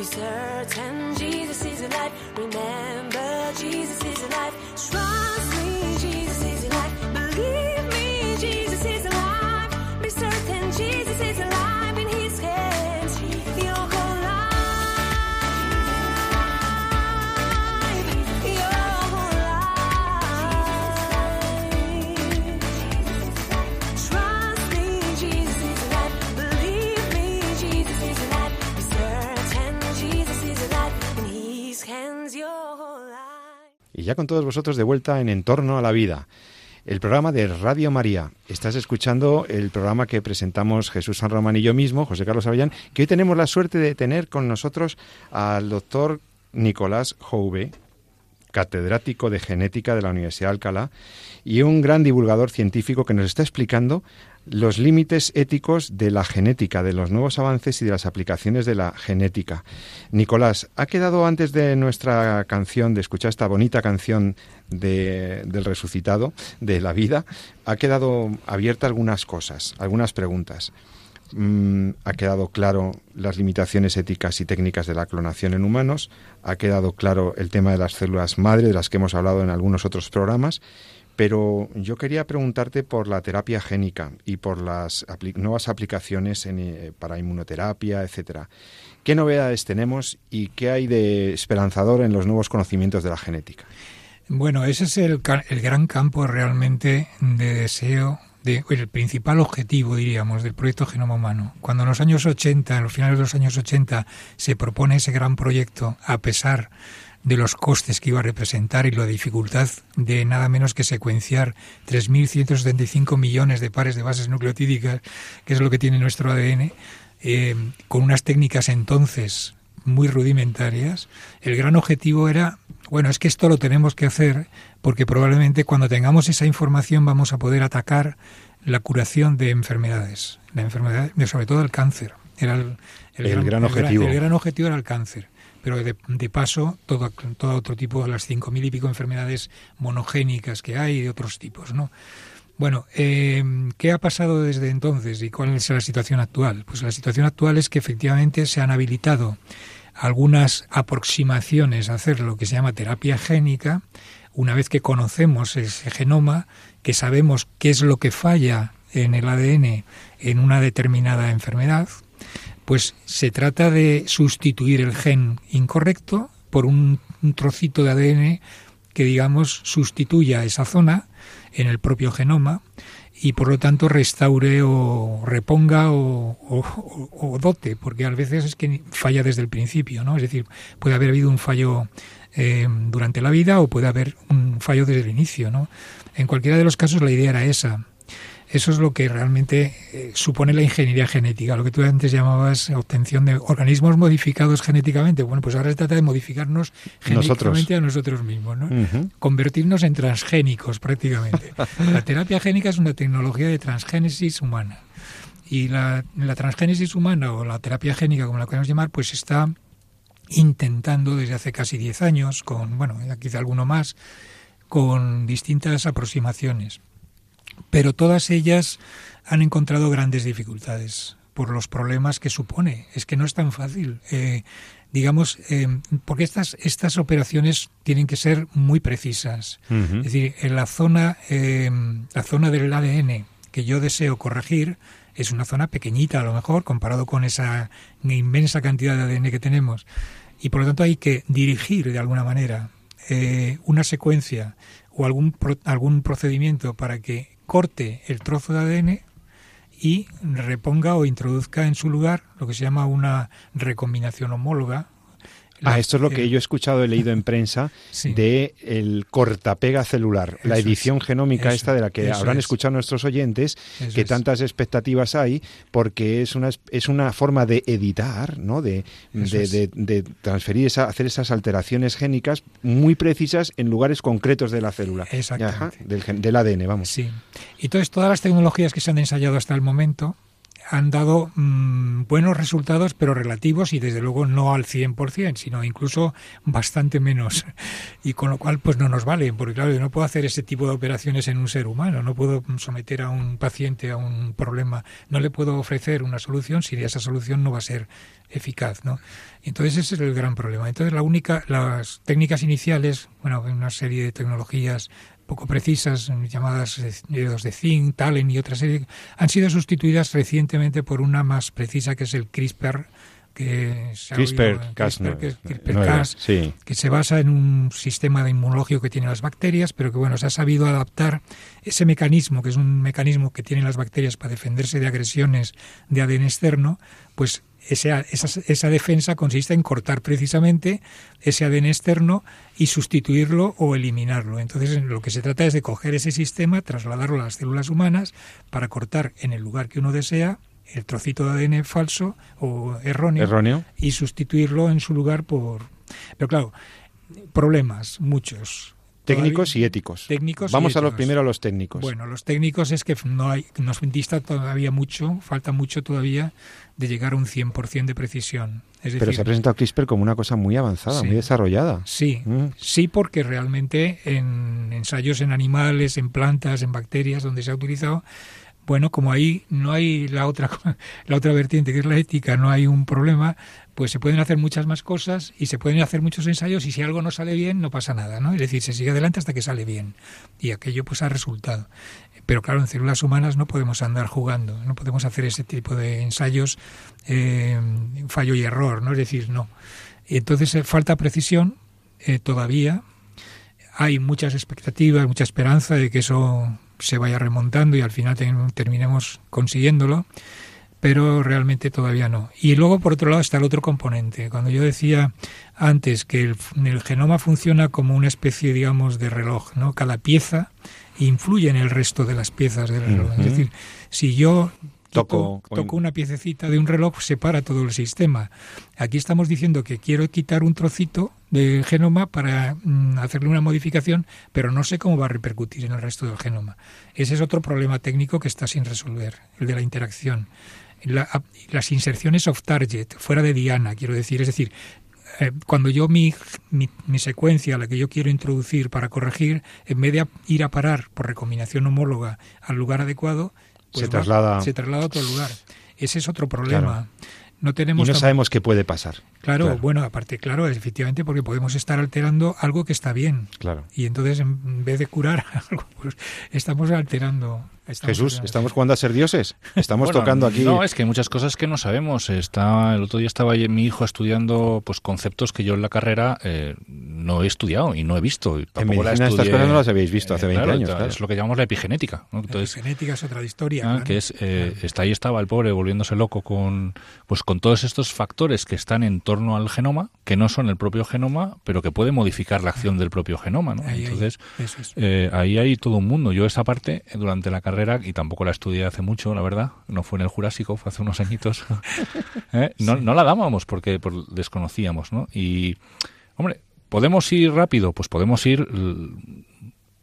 [SPEAKER 4] Be certain Jesus is alive. Remember, Jesus is alive.
[SPEAKER 1] Y ya con todos vosotros de vuelta en Entorno a la Vida, el programa de Radio María. Estás escuchando el programa que presentamos Jesús San Román y yo mismo, José Carlos Avellán, que hoy tenemos la suerte de tener con nosotros al doctor Nicolás Jouve, catedrático de genética de la Universidad de Alcalá y un gran divulgador científico que nos está explicando los límites éticos de la genética, de los nuevos avances y de las aplicaciones de la genética. Nicolás, ha quedado antes de nuestra canción, de escuchar esta bonita canción de- del resucitado, de la vida, ha quedado abierta algunas cosas, algunas preguntas. Mm, ha quedado claro las limitaciones éticas y técnicas de la clonación en humanos, ha quedado claro el tema de las células madre, de las que hemos hablado en algunos otros programas, pero yo quería preguntarte por la terapia génica y por las apli- nuevas aplicaciones en, eh, para inmunoterapia, etcétera. ¿Qué novedades tenemos y qué hay de esperanzador en los nuevos conocimientos de la genética?
[SPEAKER 3] Bueno, ese es el, el gran campo realmente de deseo, de, el principal objetivo, diríamos, del proyecto Genoma Humano. Cuando en los años 80, en los finales de los años 80, se propone ese gran proyecto, a pesar de los costes que iba a representar y la dificultad de nada menos que secuenciar 3.175 millones de pares de bases nucleotídicas, que es lo que tiene nuestro ADN, eh, con unas técnicas entonces muy rudimentarias, el gran objetivo era, bueno, es que esto lo tenemos que hacer porque probablemente cuando tengamos esa información vamos a poder atacar la curación de enfermedades, la enfermedad, sobre todo el cáncer. Era el,
[SPEAKER 1] El gran objetivo.
[SPEAKER 3] El, gran objetivo era el cáncer. Pero de, de paso, todo, todo otro tipo, las cinco mil y pico enfermedades monogénicas que hay y de otros tipos, ¿no? Bueno, eh, ¿qué ha pasado desde entonces y cuál es la situación actual? Pues la situación actual es que efectivamente se han habilitado algunas aproximaciones a hacer lo que se llama terapia génica, una vez que conocemos ese genoma, que sabemos qué es lo que falla en el ADN en una determinada enfermedad, pues se trata de sustituir el gen incorrecto por un, trocito de ADN que, digamos, sustituya esa zona en el propio genoma y por lo tanto restaure o reponga o dote, porque a veces es que falla desde el principio, ¿no? Es decir, puede haber habido un fallo eh, durante la vida o puede haber un fallo desde el inicio, ¿no? En cualquiera de los casos la idea era esa. Eso es lo que realmente eh, supone la ingeniería genética, lo que tú antes llamabas obtención de organismos modificados genéticamente. Bueno, pues ahora se trata de modificarnos genéticamente a nosotros mismos, ¿no? Convertirnos en transgénicos prácticamente. La terapia génica es una tecnología de transgénesis humana. Y la, la transgénesis humana o la terapia génica, como la queremos llamar, pues está intentando desde hace casi 10 años, con, bueno, quizá alguno más, con distintas aproximaciones. Pero todas ellas han encontrado grandes dificultades por los problemas que supone. Es que no es tan fácil. Eh, digamos, eh, porque estas, estas operaciones tienen que ser muy precisas. Es decir, en la zona, eh, la zona del ADN que yo deseo corregir es una zona pequeñita a lo mejor comparado con esa inmensa cantidad de ADN que tenemos. Y por lo tanto hay que dirigir de alguna manera eh, una secuencia o algún, pro- algún procedimiento para que corte el trozo de ADN y reponga o introduzca en su lugar lo que se llama una recombinación homóloga.
[SPEAKER 1] Ah, esto es lo que
[SPEAKER 3] Eh,
[SPEAKER 1] yo he escuchado, he leído en prensa
[SPEAKER 3] Sí.
[SPEAKER 1] de el cortapega celular, la edición
[SPEAKER 3] es,
[SPEAKER 1] genómica esta de la que habrán
[SPEAKER 3] es.
[SPEAKER 1] escuchado nuestros oyentes, que
[SPEAKER 3] es.
[SPEAKER 1] tantas expectativas hay, porque es una es- una forma de editar, ¿no? De, de, de- de transferir esa, hacer esas alteraciones génicas muy precisas en lugares concretos de la célula.
[SPEAKER 3] Exactamente.
[SPEAKER 1] Ajá, del, del ADN, vamos.
[SPEAKER 3] Sí. Y entonces todas las tecnologías que se han ensayado hasta el momento han dado mm, buenos resultados, pero relativos y desde luego no al 100%, sino incluso bastante menos. Y con lo cual pues no nos vale, porque claro, yo no puedo hacer ese tipo de operaciones en un ser humano, no puedo someter a un paciente a un problema, no le puedo ofrecer una solución si esa solución no va a ser eficaz, ¿no? Entonces ese es el gran problema. Entonces la única, las técnicas iniciales, bueno, una serie de tecnologías poco precisas, llamadas dedos de zinc, talen y otra serie, han sido sustituidas recientemente por una más precisa que es el CRISPR, que se que se basa en un sistema de inmunológico que tienen las bacterias, pero que bueno, se ha sabido adaptar ese mecanismo, que es un mecanismo que tienen las bacterias para defenderse de agresiones de ADN externo, pues esa, esa, esa defensa consiste en cortar precisamente ese ADN externo y sustituirlo o eliminarlo. Entonces, lo que se trata es de coger ese sistema, trasladarlo a las células humanas para cortar en el lugar que uno desea el trocito de ADN falso o erróneo,
[SPEAKER 1] Erróneo.
[SPEAKER 3] y sustituirlo en su lugar por... Pero claro, problemas, muchos.
[SPEAKER 1] Técnicos
[SPEAKER 3] Todavía-
[SPEAKER 1] y éticos.
[SPEAKER 3] técnicos y
[SPEAKER 1] Vamos a lo
[SPEAKER 3] éticos.
[SPEAKER 1] primero a los técnicos.
[SPEAKER 3] Bueno, los técnicos es que no hay, nos dista todavía mucho, falta mucho todavía de llegar a un 100% de precisión. Es
[SPEAKER 1] Pero
[SPEAKER 3] decir,
[SPEAKER 1] se ha presentado CRISPR como una cosa muy avanzada,
[SPEAKER 3] Sí.
[SPEAKER 1] muy desarrollada.
[SPEAKER 3] Sí,
[SPEAKER 1] Mm.
[SPEAKER 3] sí, porque realmente en ensayos en animales, en plantas, en bacterias, donde se ha utilizado, bueno, como ahí no hay la otra la otra vertiente que es la ética, no hay un problema, pues se pueden hacer muchas más cosas y se pueden hacer muchos ensayos y si algo no sale bien no pasa nada, ¿no? Es decir, se sigue adelante hasta que sale bien y aquello pues ha resultado. Pero claro, en células humanas no podemos andar jugando, no podemos hacer ese tipo de ensayos eh, fallo y error, ¿no? Es decir, no. Y entonces eh, falta precisión eh, todavía. Hay muchas expectativas, mucha esperanza de que eso se vaya remontando y al final terminemos consiguiéndolo, pero realmente todavía no. Y luego, por otro lado, está el otro componente. Cuando yo decía antes que el, el genoma funciona como una especie, digamos, de reloj, ¿no? Cada pieza influye en el resto de las piezas del reloj. Es decir, si yo
[SPEAKER 1] Toco-
[SPEAKER 3] toco, toco una piececita de un reloj, separa todo el sistema. Aquí estamos diciendo que quiero quitar un trocito del genoma para mm, hacerle una modificación, pero no sé cómo va a repercutir en el resto del genoma. Ese es otro problema técnico que está sin resolver, el de la interacción. La- las inserciones off target, fuera de diana, quiero decir, es decir, eh, cuando yo mi, mi, mi secuencia, la que yo quiero introducir para corregir, en vez de ir a parar por recombinación homóloga al lugar adecuado,
[SPEAKER 1] Se
[SPEAKER 3] va-
[SPEAKER 1] traslada-
[SPEAKER 3] se traslada a otro lugar. Ese es otro problema.
[SPEAKER 1] Claro.
[SPEAKER 3] No
[SPEAKER 1] Y
[SPEAKER 3] tenemos
[SPEAKER 1] no
[SPEAKER 3] tam-
[SPEAKER 1] sabemos qué puede pasar.
[SPEAKER 3] Claro,
[SPEAKER 1] Claro.
[SPEAKER 3] bueno, aparte, claro, efectivamente, porque podemos estar alterando algo que está bien.
[SPEAKER 1] Claro.
[SPEAKER 3] Y entonces, en vez de curar algo, pues estamos alterando. Estamos
[SPEAKER 1] Jesús. ¿estamos jugando a ser dioses? Estamos
[SPEAKER 2] Bueno,
[SPEAKER 1] tocando aquí.
[SPEAKER 2] No, es que hay muchas cosas que no sabemos. Está, el otro día estaba ahí mi hijo estudiando pues conceptos que yo en la carrera eh, no he estudiado y no he visto. y la
[SPEAKER 1] medicina estas cosas no las habéis visto hace 20
[SPEAKER 2] claro,
[SPEAKER 1] años, claro.
[SPEAKER 2] Es lo que llamamos la epigenética. ¿no?
[SPEAKER 3] La
[SPEAKER 2] Entonces,
[SPEAKER 3] genética es otra historia.
[SPEAKER 2] Ah,
[SPEAKER 3] claro.
[SPEAKER 2] que es eh, está ahí estaba el pobre volviéndose loco con pues con todos estos factores que están en torno al genoma que no son el propio genoma pero que pueden modificar la acción del propio genoma ¿no?
[SPEAKER 3] Ahí, ahí,
[SPEAKER 2] entonces
[SPEAKER 3] es.
[SPEAKER 2] eh, ahí hay todo un mundo yo esa parte eh, durante la carrera y tampoco la estudié hace mucho la verdad no fue en el Jurásico fue hace unos añitos ¿eh? no, no la dábamos porque por- desconocíamos ¿no? y hombre podemos ir rápido pues podemos ir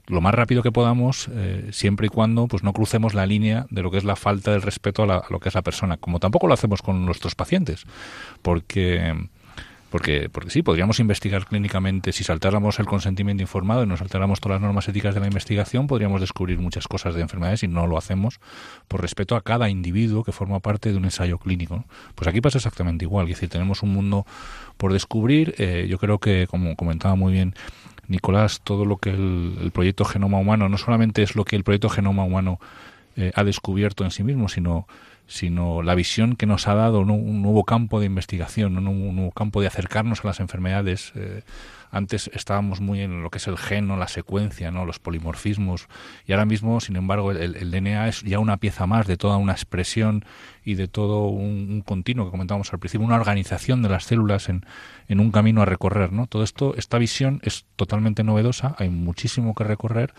[SPEAKER 2] lo más rápido que podamos, eh, siempre y cuando pues no crucemos la línea de lo que es la falta del respeto a, la- a lo que es la persona, como tampoco lo hacemos con nuestros pacientes, porque porque porque sí podríamos investigar clínicamente si saltáramos el consentimiento informado y nos saltáramos todas las normas éticas de la investigación podríamos descubrir muchas cosas de enfermedades y no lo hacemos por respeto a cada individuo que forma parte de un ensayo clínico pues aquí pasa exactamente igual. Es decir tenemos un mundo por descubrir. Eh, yo creo que como comentaba muy bien Nicolás, todo lo que el, el proyecto Genoma Humano no solamente es lo que el proyecto Genoma Humano eh, ha descubierto en sí mismo, sino, sino la visión que nos ha dado un nuevo campo de investigación, ¿no? un nuevo campo de acercarnos a las enfermedades. eh, antes estábamos muy en lo que es el gen, ¿no? la secuencia, ¿no? los polimorfismos, y ahora mismo, sin embargo, el, DNA es ya una pieza más de toda una expresión y de todo un, un continuo que comentábamos al principio, una organización de las células en, en un camino a recorrer. ¿no? Todo esto, esta visión es totalmente novedosa, hay muchísimo que recorrer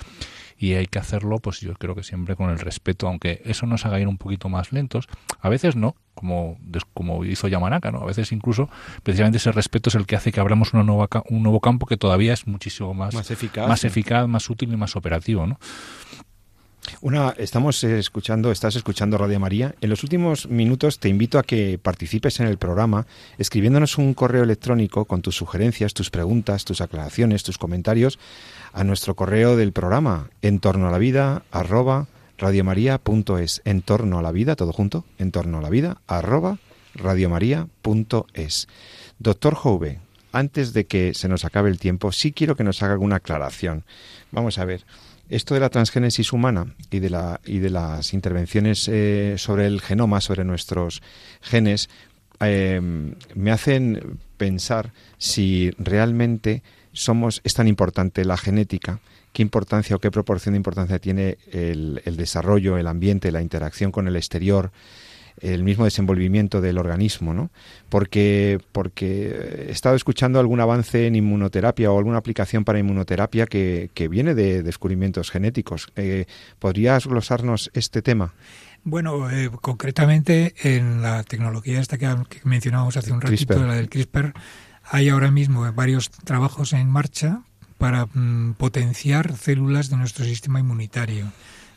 [SPEAKER 2] y hay que hacerlo, pues yo creo que siempre con el respeto, aunque eso nos haga ir un poquito más lentos. A veces no, como, como hizo Yamanaka, ¿no? A veces incluso, precisamente ese respeto es el que hace que abramos una nueva, un nuevo campo que todavía es muchísimo más,
[SPEAKER 1] Más eficaz,
[SPEAKER 2] más,
[SPEAKER 1] sí.
[SPEAKER 2] eficaz, más útil y más operativo, ¿no?
[SPEAKER 1] Una, estamos escuchando, estás escuchando Radio María. En los últimos minutos te invito a que participes en el programa escribiéndonos un correo electrónico con tus sugerencias, tus preguntas, tus aclaraciones, tus comentarios a nuestro correo del programa en torno a la vida arroba radiomaria.es en torno a la vida todo junto en torno a la vida arroba radiomaria.es Doctor Jouve, antes de que se nos acabe el tiempo, sí quiero que nos haga alguna aclaración. Vamos a ver, esto de la transgénesis humana y de, la, y de las intervenciones eh, sobre el genoma, sobre nuestros genes, eh, me hacen pensar si realmente somos, es tan importante la genética, qué importancia o qué proporción de importancia tiene el, el desarrollo, el ambiente, la interacción con el exterior, el mismo desenvolvimiento del organismo, ¿no? Porque, porque he estado escuchando algún avance en inmunoterapia o alguna aplicación para inmunoterapia que, que viene de descubrimientos genéticos. Eh, ¿Podrías glosarnos este tema?
[SPEAKER 3] Bueno, eh, concretamente en la tecnología esta que, que mencionábamos hace un ratito,
[SPEAKER 1] CRISPR.
[SPEAKER 3] la del CRISPR, hay ahora mismo varios trabajos en marcha para mm, potenciar células de nuestro sistema inmunitario,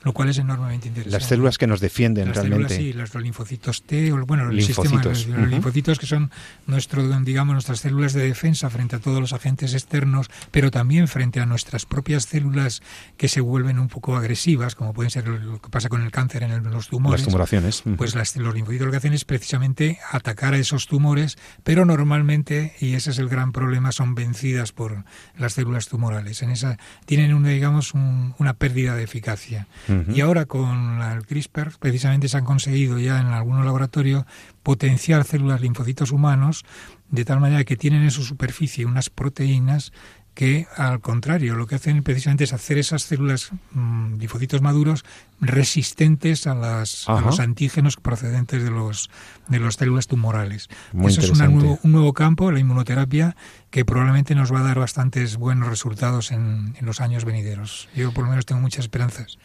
[SPEAKER 3] lo cual es enormemente interesante.
[SPEAKER 1] Las células que nos defienden
[SPEAKER 3] Las
[SPEAKER 1] realmente.
[SPEAKER 3] células, sí, los, los linfocitos T, o bueno, el
[SPEAKER 1] Linfocitos,
[SPEAKER 3] sistema, los, los linfocitos que son nuestro, digamos, nuestras células de defensa frente a todos los agentes externos, pero también frente a nuestras propias células que se vuelven un poco agresivas, como pueden ser lo que pasa con el cáncer en el- los tumores.
[SPEAKER 1] Las tumoraciones.
[SPEAKER 3] Pues las- los linfocitos lo que hacen es precisamente atacar a esos tumores, pero normalmente, y ese es el gran problema, son vencidas por las células tumorales. En esa tienen una, digamos, un- una pérdida de eficacia. Y ahora con el CRISPR, precisamente se han conseguido ya en algún laboratorio potenciar células linfocitos humanos de tal manera que tienen en su superficie unas proteínas que al contrario lo que hacen precisamente es hacer esas células mm, linfocitos maduros resistentes a, las, a los antígenos procedentes de los de las células tumorales.
[SPEAKER 1] Muy
[SPEAKER 3] Eso es una nuevo- un nuevo campo, la inmunoterapia, que probablemente nos va a dar bastantes buenos resultados en, en los años venideros. Yo por lo menos tengo muchas esperanzas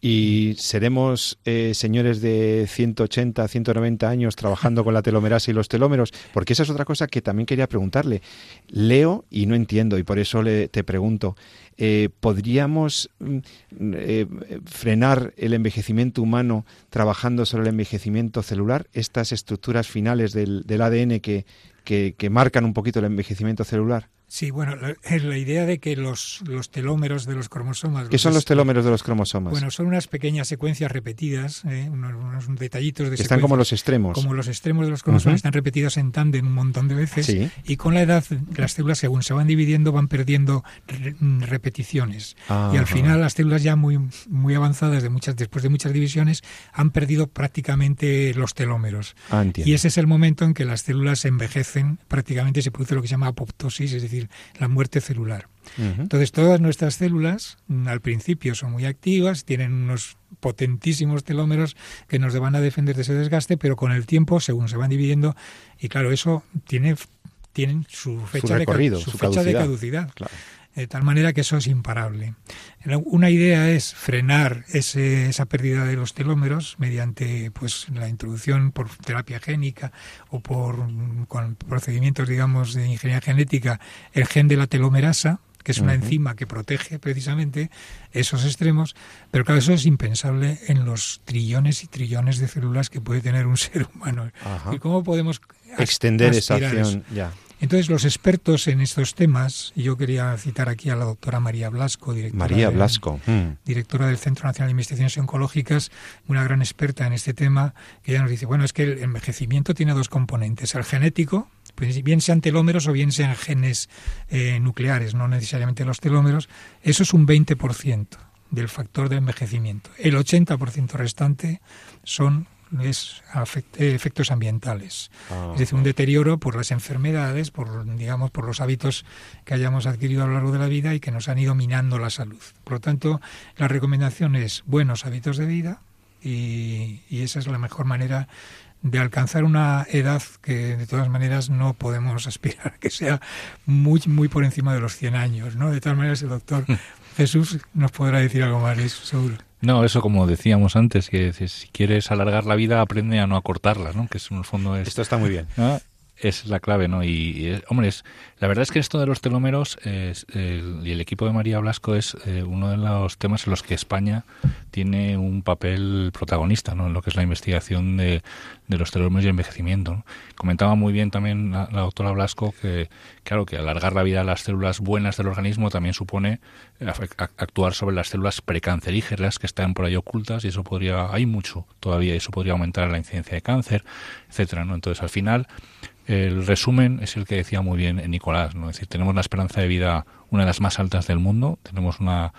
[SPEAKER 1] Y seremos eh, señores de 180, 190 años trabajando con la telomerasa y los telómeros, porque esa es otra cosa que también quería preguntarle. Leo y no entiendo, y por eso le, te pregunto, eh, ¿podríamos mm, eh, frenar el envejecimiento humano trabajando sobre el envejecimiento celular? Estas estructuras finales del, ADN que, que marcan un poquito el envejecimiento celular.
[SPEAKER 3] Sí, bueno, la, es la idea de que los, los telómeros de los cromosomas...
[SPEAKER 1] ¿Qué son los telómeros de los cromosomas?
[SPEAKER 3] Bueno, son unas pequeñas secuencias repetidas, ¿eh? unos, unos detallitos de
[SPEAKER 1] están como los extremos.
[SPEAKER 3] como los extremos de los cromosomas
[SPEAKER 1] Ujú.
[SPEAKER 3] están repetidos en tándem un montón de veces
[SPEAKER 1] Sí.
[SPEAKER 3] y con la edad las células según se van dividiendo van perdiendo re- repeticiones y
[SPEAKER 1] Ajá.
[SPEAKER 3] al final las células ya muy muy avanzadas de muchas después de muchas divisiones han perdido prácticamente los telómeros
[SPEAKER 1] Ah,
[SPEAKER 3] y ese es el momento en que las células envejecen prácticamente se produce lo que se llama apoptosis es decir la muerte celular. Entonces todas nuestras células mm, al principio son muy activas, tienen unos potentísimos telómeros que nos van a defender de ese desgaste, pero con el tiempo, según se van dividiendo, y claro, eso tiene tienen su fecha, de, su
[SPEAKER 1] su
[SPEAKER 3] fecha de
[SPEAKER 1] caducidad.
[SPEAKER 3] caducidad.
[SPEAKER 1] Claro.
[SPEAKER 3] De tal manera que eso es imparable. Una idea es frenar ese- esa pérdida de los telómeros mediante pues la introducción por terapia génica o por mm, con procedimientos digamos de ingeniería genética el gen de la telomerasa que es una enzima que protege precisamente esos extremos, pero claro, eso es impensable en los trillones y trillones de células que puede tener un ser humano.
[SPEAKER 1] Ajá.
[SPEAKER 3] ¿Y cómo podemos
[SPEAKER 1] Extender esa acción, ya.
[SPEAKER 3] Entonces, los expertos en estos temas, y yo quería citar aquí a la doctora María Blasco, directora,
[SPEAKER 1] María Blasco. mm.
[SPEAKER 3] directora del Centro Nacional de Investigaciones Oncológicas, una gran experta en este tema, que ella nos dice, bueno, es que el envejecimiento tiene dos componentes, el genético, pues bien sean telómeros o bien sean genes eh, nucleares, no necesariamente los telómeros, eso es un 20% del factor de envejecimiento. El 80% restante son es eh, efectos ambientales. Es decir, un deterioro por las enfermedades, por digamos, por los hábitos que hayamos adquirido a lo largo de la vida y que nos han ido minando la salud. Por lo tanto, la recomendación es buenos hábitos de vida y, y esa es la mejor manera de alcanzar una edad que de todas maneras no podemos aspirar a que sea muy muy por encima de los 100 años, ¿no? De todas maneras el doctor Jesús nos podrá decir algo más de eso, seguro.
[SPEAKER 2] No, eso como decíamos antes, que si quieres alargar la vida, aprende a no acortarla, ¿no? Que es en el fondo es...
[SPEAKER 1] Esto está muy bien.
[SPEAKER 2] Es la clave, ¿no? Y, y, eh, hombre, la verdad es que esto de los telómeros es, el, y el equipo de María Blasco es eh, uno de los temas en los que España tiene un papel protagonista, ¿no? En lo que es la investigación de, de los telómeros y el envejecimiento. Comentaba muy bien también la, la, doctora Blasco que, claro, que alargar la vida de las células buenas del organismo también supone actuar sobre las células precancerígenas que están por ahí ocultas y eso podría, hay mucho todavía, y eso podría aumentar la incidencia de cáncer, etcétera, ¿no? Entonces, al final, el resumen es el que decía muy bien Nicolás, ¿no? Es decir, tenemos la esperanza de vida una de las más altas del mundo, tenemos una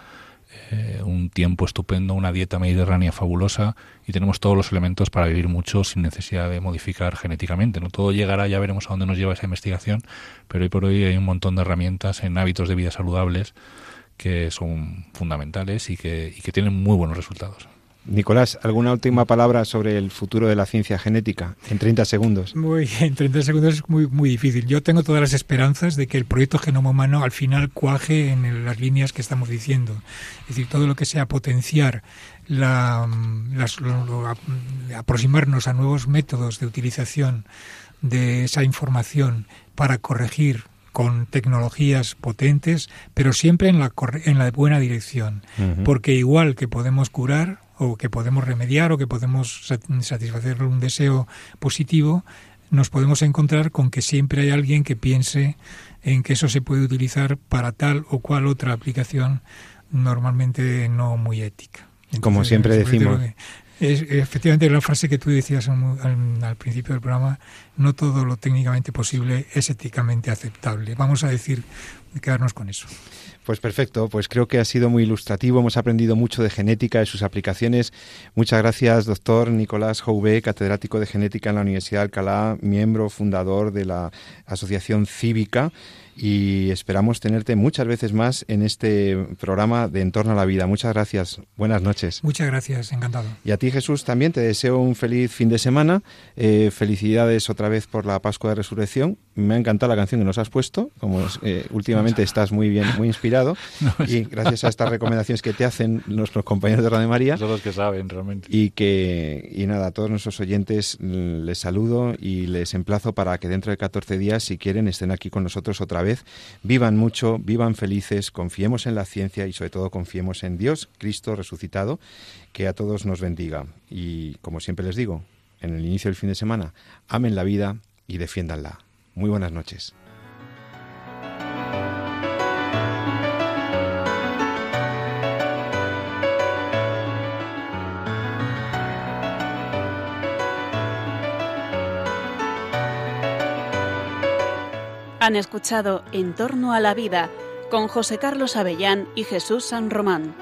[SPEAKER 2] eh, un tiempo estupendo, una dieta mediterránea fabulosa y tenemos todos los elementos para vivir mucho sin necesidad de modificar genéticamente. No todo llegará, ya veremos a dónde nos lleva esa investigación, pero hoy por hoy hay un montón de herramientas en hábitos de vida saludables que son fundamentales y que, y que tienen muy buenos resultados.
[SPEAKER 1] Nicolás, ¿alguna última palabra sobre el futuro de la ciencia genética? En 30 segundos.
[SPEAKER 3] Muy, en 30 segundos es muy, muy difícil. Yo tengo todas las esperanzas de que el proyecto Genoma Humano al final cuaje en las líneas que estamos diciendo. Es decir, todo lo que sea potenciar la, las, lo, lo, aproximarnos a nuevos métodos de utilización de esa información para corregir con tecnologías potentes, pero siempre en la, en la buena dirección. Uh -huh. Porque igual que podemos curar, o que podemos remediar o que podemos satisfacer un deseo positivo, nos podemos encontrar con que siempre hay alguien que piense en que eso se puede utilizar para tal o cual otra aplicación normalmente no muy ética.
[SPEAKER 1] Entonces, Como siempre decimos.
[SPEAKER 3] Es, efectivamente, la frase que tú decías al, al, principio del programa, no todo lo técnicamente posible es éticamente aceptable. Vamos a decir, quedarnos con eso.
[SPEAKER 1] Pues perfecto, pues creo que ha sido muy ilustrativo, hemos aprendido mucho de genética, de sus aplicaciones. Muchas gracias, doctor Nicolás Jouvé, catedrático de genética en la Universidad de Alcalá, miembro fundador de la Asociación Cívica y esperamos tenerte muchas veces más en este programa de Entorno a la Vida. Muchas gracias, buenas noches.
[SPEAKER 3] Muchas gracias, encantado.
[SPEAKER 1] Y a ti Jesús también te deseo un feliz fin de semana, eh, felicidades otra vez por la Pascua de Resurrección. Me ha encantado la canción que nos has puesto, como eh, últimamente estás muy bien, muy inspirado y gracias a estas recomendaciones que te hacen nuestros compañeros de Radio María.
[SPEAKER 2] Son los que saben realmente.
[SPEAKER 1] Y que, y nada, a todos nuestros oyentes les saludo y les emplazo para que dentro de 14 días, si quieren, estén aquí con nosotros otra vez. Vivan mucho, vivan felices, confiemos en la ciencia y sobre todo confiemos en Dios, Cristo resucitado, que a todos nos bendiga. Y como siempre les digo, en el inicio del fin de semana, amen la vida y defiéndanla. Muy buenas noches.
[SPEAKER 5] Han escuchado En torno a la vida con José Carlos Avellán y Jesús San Román.